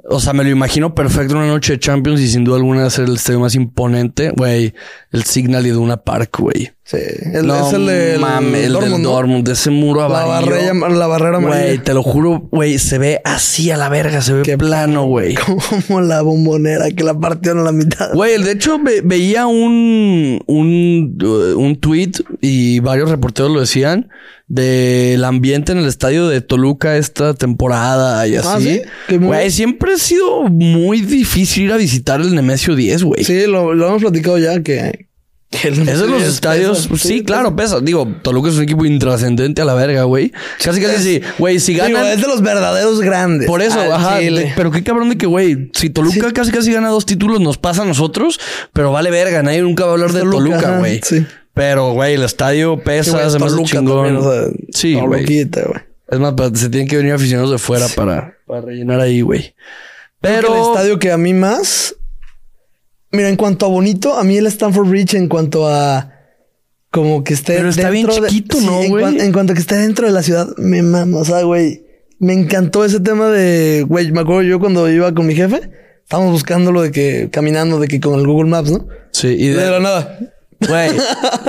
o sea, me lo imagino perfecto una noche de Champions y sin duda alguna ser el estadio más imponente, güey, el Signal Iduna Park, güey. Sí. El, no es el del mames, el Dortmund, del ¿no? Dortmund, de ese muro La amarillo. barrera, la barrera Güey, amarilla. te lo juro, güey, se ve así a la verga, se ve Qué plano, güey. <laughs> Como la bombonera que la partieron a la mitad. Güey, de hecho ve- veía un, un, uh, un tweet y varios reporteros lo decían del ambiente en el estadio de Toluca esta temporada y así. Ah, ¿sí? Qué muy- Güey, siempre ha sido muy difícil ir a visitar el Nemesio 10, güey. Sí, lo, lo hemos platicado ya que. <laughs> Esos los es- estadios, pesa. sí, claro, pesa. Digo, Toluca es un equipo intrascendente a la verga, güey. Casi casi sí, güey, si Digo, ganan. es de los verdaderos grandes. Por eso, Al ajá. De- pero qué cabrón de que, güey, si Toluca casi casi gana dos títulos, nos pasa a nosotros, pero vale verga. Nadie nunca va a hablar de Toluca, güey. sí. Pero, güey, el estadio pesa, güey, se me hace chingón. también, o sea, sí, güey. Es más, se tienen que venir aficionados de fuera para, para rellenar ahí, güey. Pero. el estadio que a mí más. Mira, en cuanto a bonito, a mí el Stanford Bridge, en cuanto a. Como que esté. Pero está bien de- chiquito, Sí, ¿no, en, güey? cuan- en cuanto a que esté dentro de la ciudad, me mama. O sea, güey. Me encantó ese tema de. Güey, me acuerdo yo cuando iba con mi jefe. Estábamos buscándolo de que. Caminando, de que con el Google Maps, ¿no? Sí, y De de, la nada. Güey, <laughs>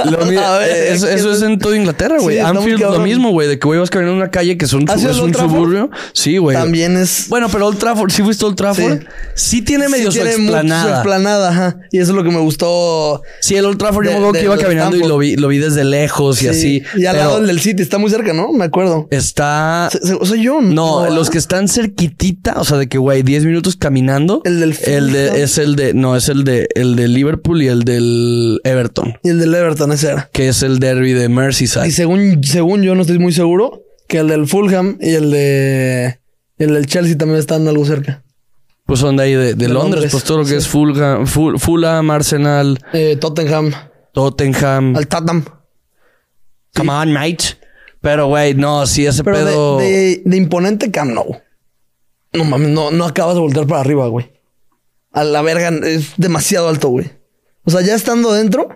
ver, eso, ¿qué eso es en toda Inglaterra, güey. Sí, Anfield lo mismo, güey, de que güey vas caminando en una calle que son, ¿Has ido es un Trafford? suburbio. Sí, güey. También es. Bueno, pero Old Trafford, ¿sí fuiste a Old Trafford? Sí, tiene medio sí su tiene mucho su explanada. explanada, ajá. Y eso es lo que me gustó. Sí, el Old Trafford yo me acuerdo que iba caminando y lo vi, lo vi desde lejos y Sí. así. Y al pero lado del City, está muy cerca, ¿no? Me acuerdo. Está... Soy yo. No, los ¿verdad? que están cerquitita, o sea, de que, güey, 10 minutos caminando. El del El de, es el de, no, es el de, el de Liverpool y el del Everton, Y el del Everton, ese era. que es el derby de Merseyside. Y según, según yo, no estoy muy seguro, que el del Fulham y el de el del Chelsea también están algo cerca. Pues son de ahí de, de De Londres, Londres, pues todo lo que sí. es Fulham, Ful- Fulham, Arsenal, Eh, Tottenham, Tottenham. al Tottenham. Come on, mate. Pero, güey, no, sí, ese Pero pedo. de, imponente Camp Nou. No mames, no, no acabas de voltear para arriba, güey. A la verga, es demasiado alto, güey. O sea, ya estando dentro,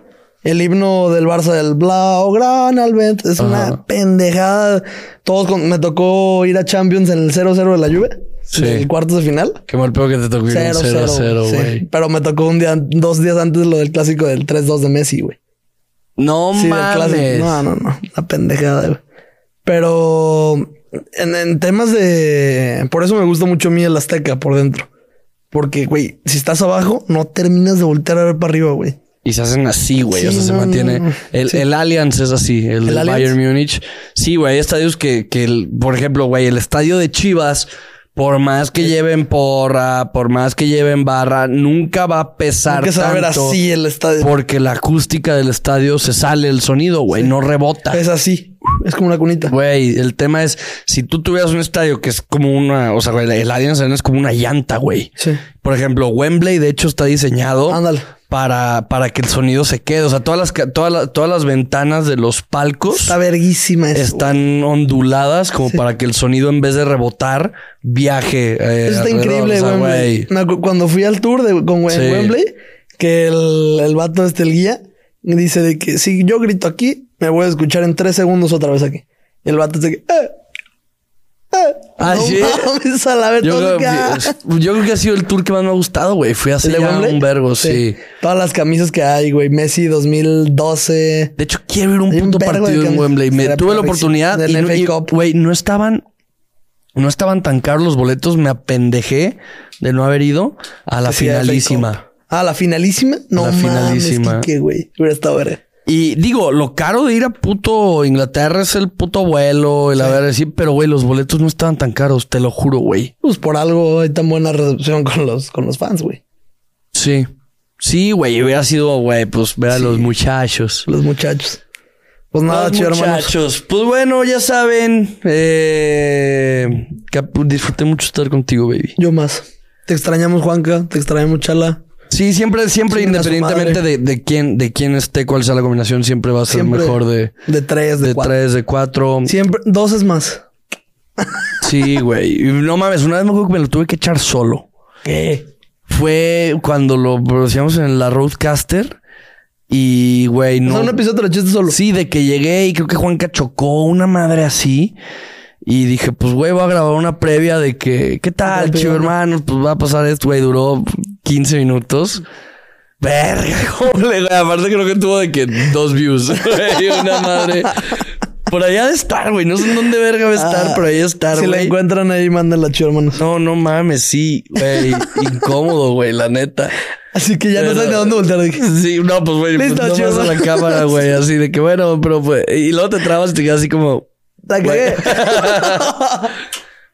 el himno del Barça del Blau Gran Albert es Ajá. una pendejada. Todos con- me tocó ir a Champions en el 0-0 de la Juve. Sí. En el cuarto de final. Qué mal pedo que te tocó ir un 0 a 0, sí. güey. Pero me tocó un día, dos días antes lo del clásico del 3-2 de Messi, güey. No Sí, mames. clásico. No, no, no. Una pendejada, güey. Pero en, en temas de. Por eso me gusta mucho a mí el Azteca por dentro. Porque, güey, si estás abajo, no terminas de voltear a ver para arriba, güey. Y se hacen así, güey. o Sí, sea, se mantiene. no, no. El, Sí. el Allianz es así, el, del Allianz? Bayern Múnich. Sí, güey. Hay estadios que, que el- por ejemplo, güey, el estadio de Chivas Por más que lleven porra, por más que lleven barra, nunca va a pesar Hay que saber tanto así el estadio. porque la acústica del estadio se sale el sonido, güey, no rebota. Es así. Es como una cunita. Güey, el tema es, si tú tuvieras un estadio que es como una, o sea, güey, el Allianz Arena es como una llanta, güey. Sí. Por ejemplo, Wembley, de hecho, está diseñado Ándale. Para, para que el sonido se quede. O sea, todas las, todas las, todas las ventanas de los palcos Está verguísima eso. están onduladas como para que el sonido, en vez de rebotar, viaje. eh, está increíble, sea, Wembley. Me Cuando fui al tour de, con Sí. Wembley, que el, el vato este, el guía, dice de que si yo grito aquí, me voy a escuchar en tres segundos otra vez aquí. Y el vato dice que... Eh, no ¿sí? mames, a la vez Yo creo, que, yo creo que ha sido el tour que más me ha gustado, güey. Fui hace ¿El de ya Wembley? un vergo, sí. Todas las camisas que hay, güey. Messi 2012. De hecho, quiero ir a un Hay de partido en. Wembley. Me tuve la oportunidad Del y, no- güey, no estaban, no estaban tan caros los boletos. Me apendejé de no haber ido a la Sí, finalísima. Cup. Ah, la finalísima. No La finalísima. mames, Quique, güey. Hubiera estado verga. Y digo, lo caro de ir a puto Inglaterra es el puto vuelo, el haber decir, pero güey, los boletos no estaban tan caros, te lo juro, güey. Pues por algo hay tan buena recepción con los, con los fans, güey. Sí. Sí, güey, hubiera sido, güey, pues ver a los muchachos. Los muchachos. Pues nada, chido, hermanos. muchachos. Pues bueno, ya saben. Eh, disfruté mucho estar contigo, baby. Yo más. Te extrañamos, Juanca. Te extrañamos, Chala. Sí, siempre, siempre, independientemente de, de quién, de quién esté, cuál sea la combinación, siempre va a ser Siempre mejor de, De tres, de, de cuatro. tres, de cuatro. Siempre. Dos es más. Sí, güey. No mames, una vez me acuerdo que me lo tuve que echar solo. ¿Qué? Fue cuando lo producíamos en la Roadcaster. Y, güey, O no. sea, un episodio te lo echaste solo. Sí, de que llegué y creo que Juanca chocó una madre así. Y dije, pues, güey, voy a grabar una previa de que, ¿qué tal, chivo ¿no? hermanos? Pues va a pasar esto, güey. Duró 15 minutos. Verga, <laughs> joder, güey. Aparte creo que tuvo de que dos views. <laughs> Güey, una madre. Por allá de estar, güey. No sé en dónde verga va a estar, Ah, pero ahí estar, Si la güey. encuentran ahí, mándenla, chido, hermanos. No, no mames, sí, güey. Incómodo, güey, la neta. Así que ya no saben de dónde voltear. Sí, no, pues, güey, pues Listo, no chido. vas a la cámara, güey. Así de que, bueno, pero pues... Y luego te trabas y te quedas así como... La cagué. <laughs>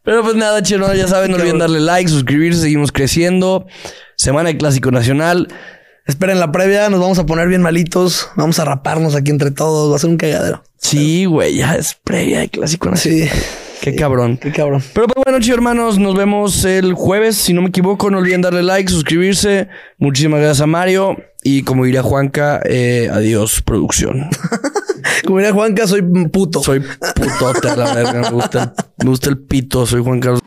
Pero pues nada, chino, ya saben, no olviden darle like, suscribirse, seguimos creciendo. Semana de Clásico Nacional. Esperen la previa. Nos vamos a poner bien malitos. Vamos a raparnos aquí entre todos. Va a ser un cagadero. Sí, güey, ya es previa de Clásico Nacional. Sí. Qué cabrón. Qué cabrón. Pero pues bueno, chicos hermanos, nos vemos el jueves, si no me equivoco. No olviden darle like, suscribirse. Muchísimas gracias a Mario. Y como diría Juanca, eh, adiós, producción. <laughs> Como diría Juanca, soy puto. Soy putote a la verga. Me gusta, el- me gusta el pito. Soy Juan Carlos.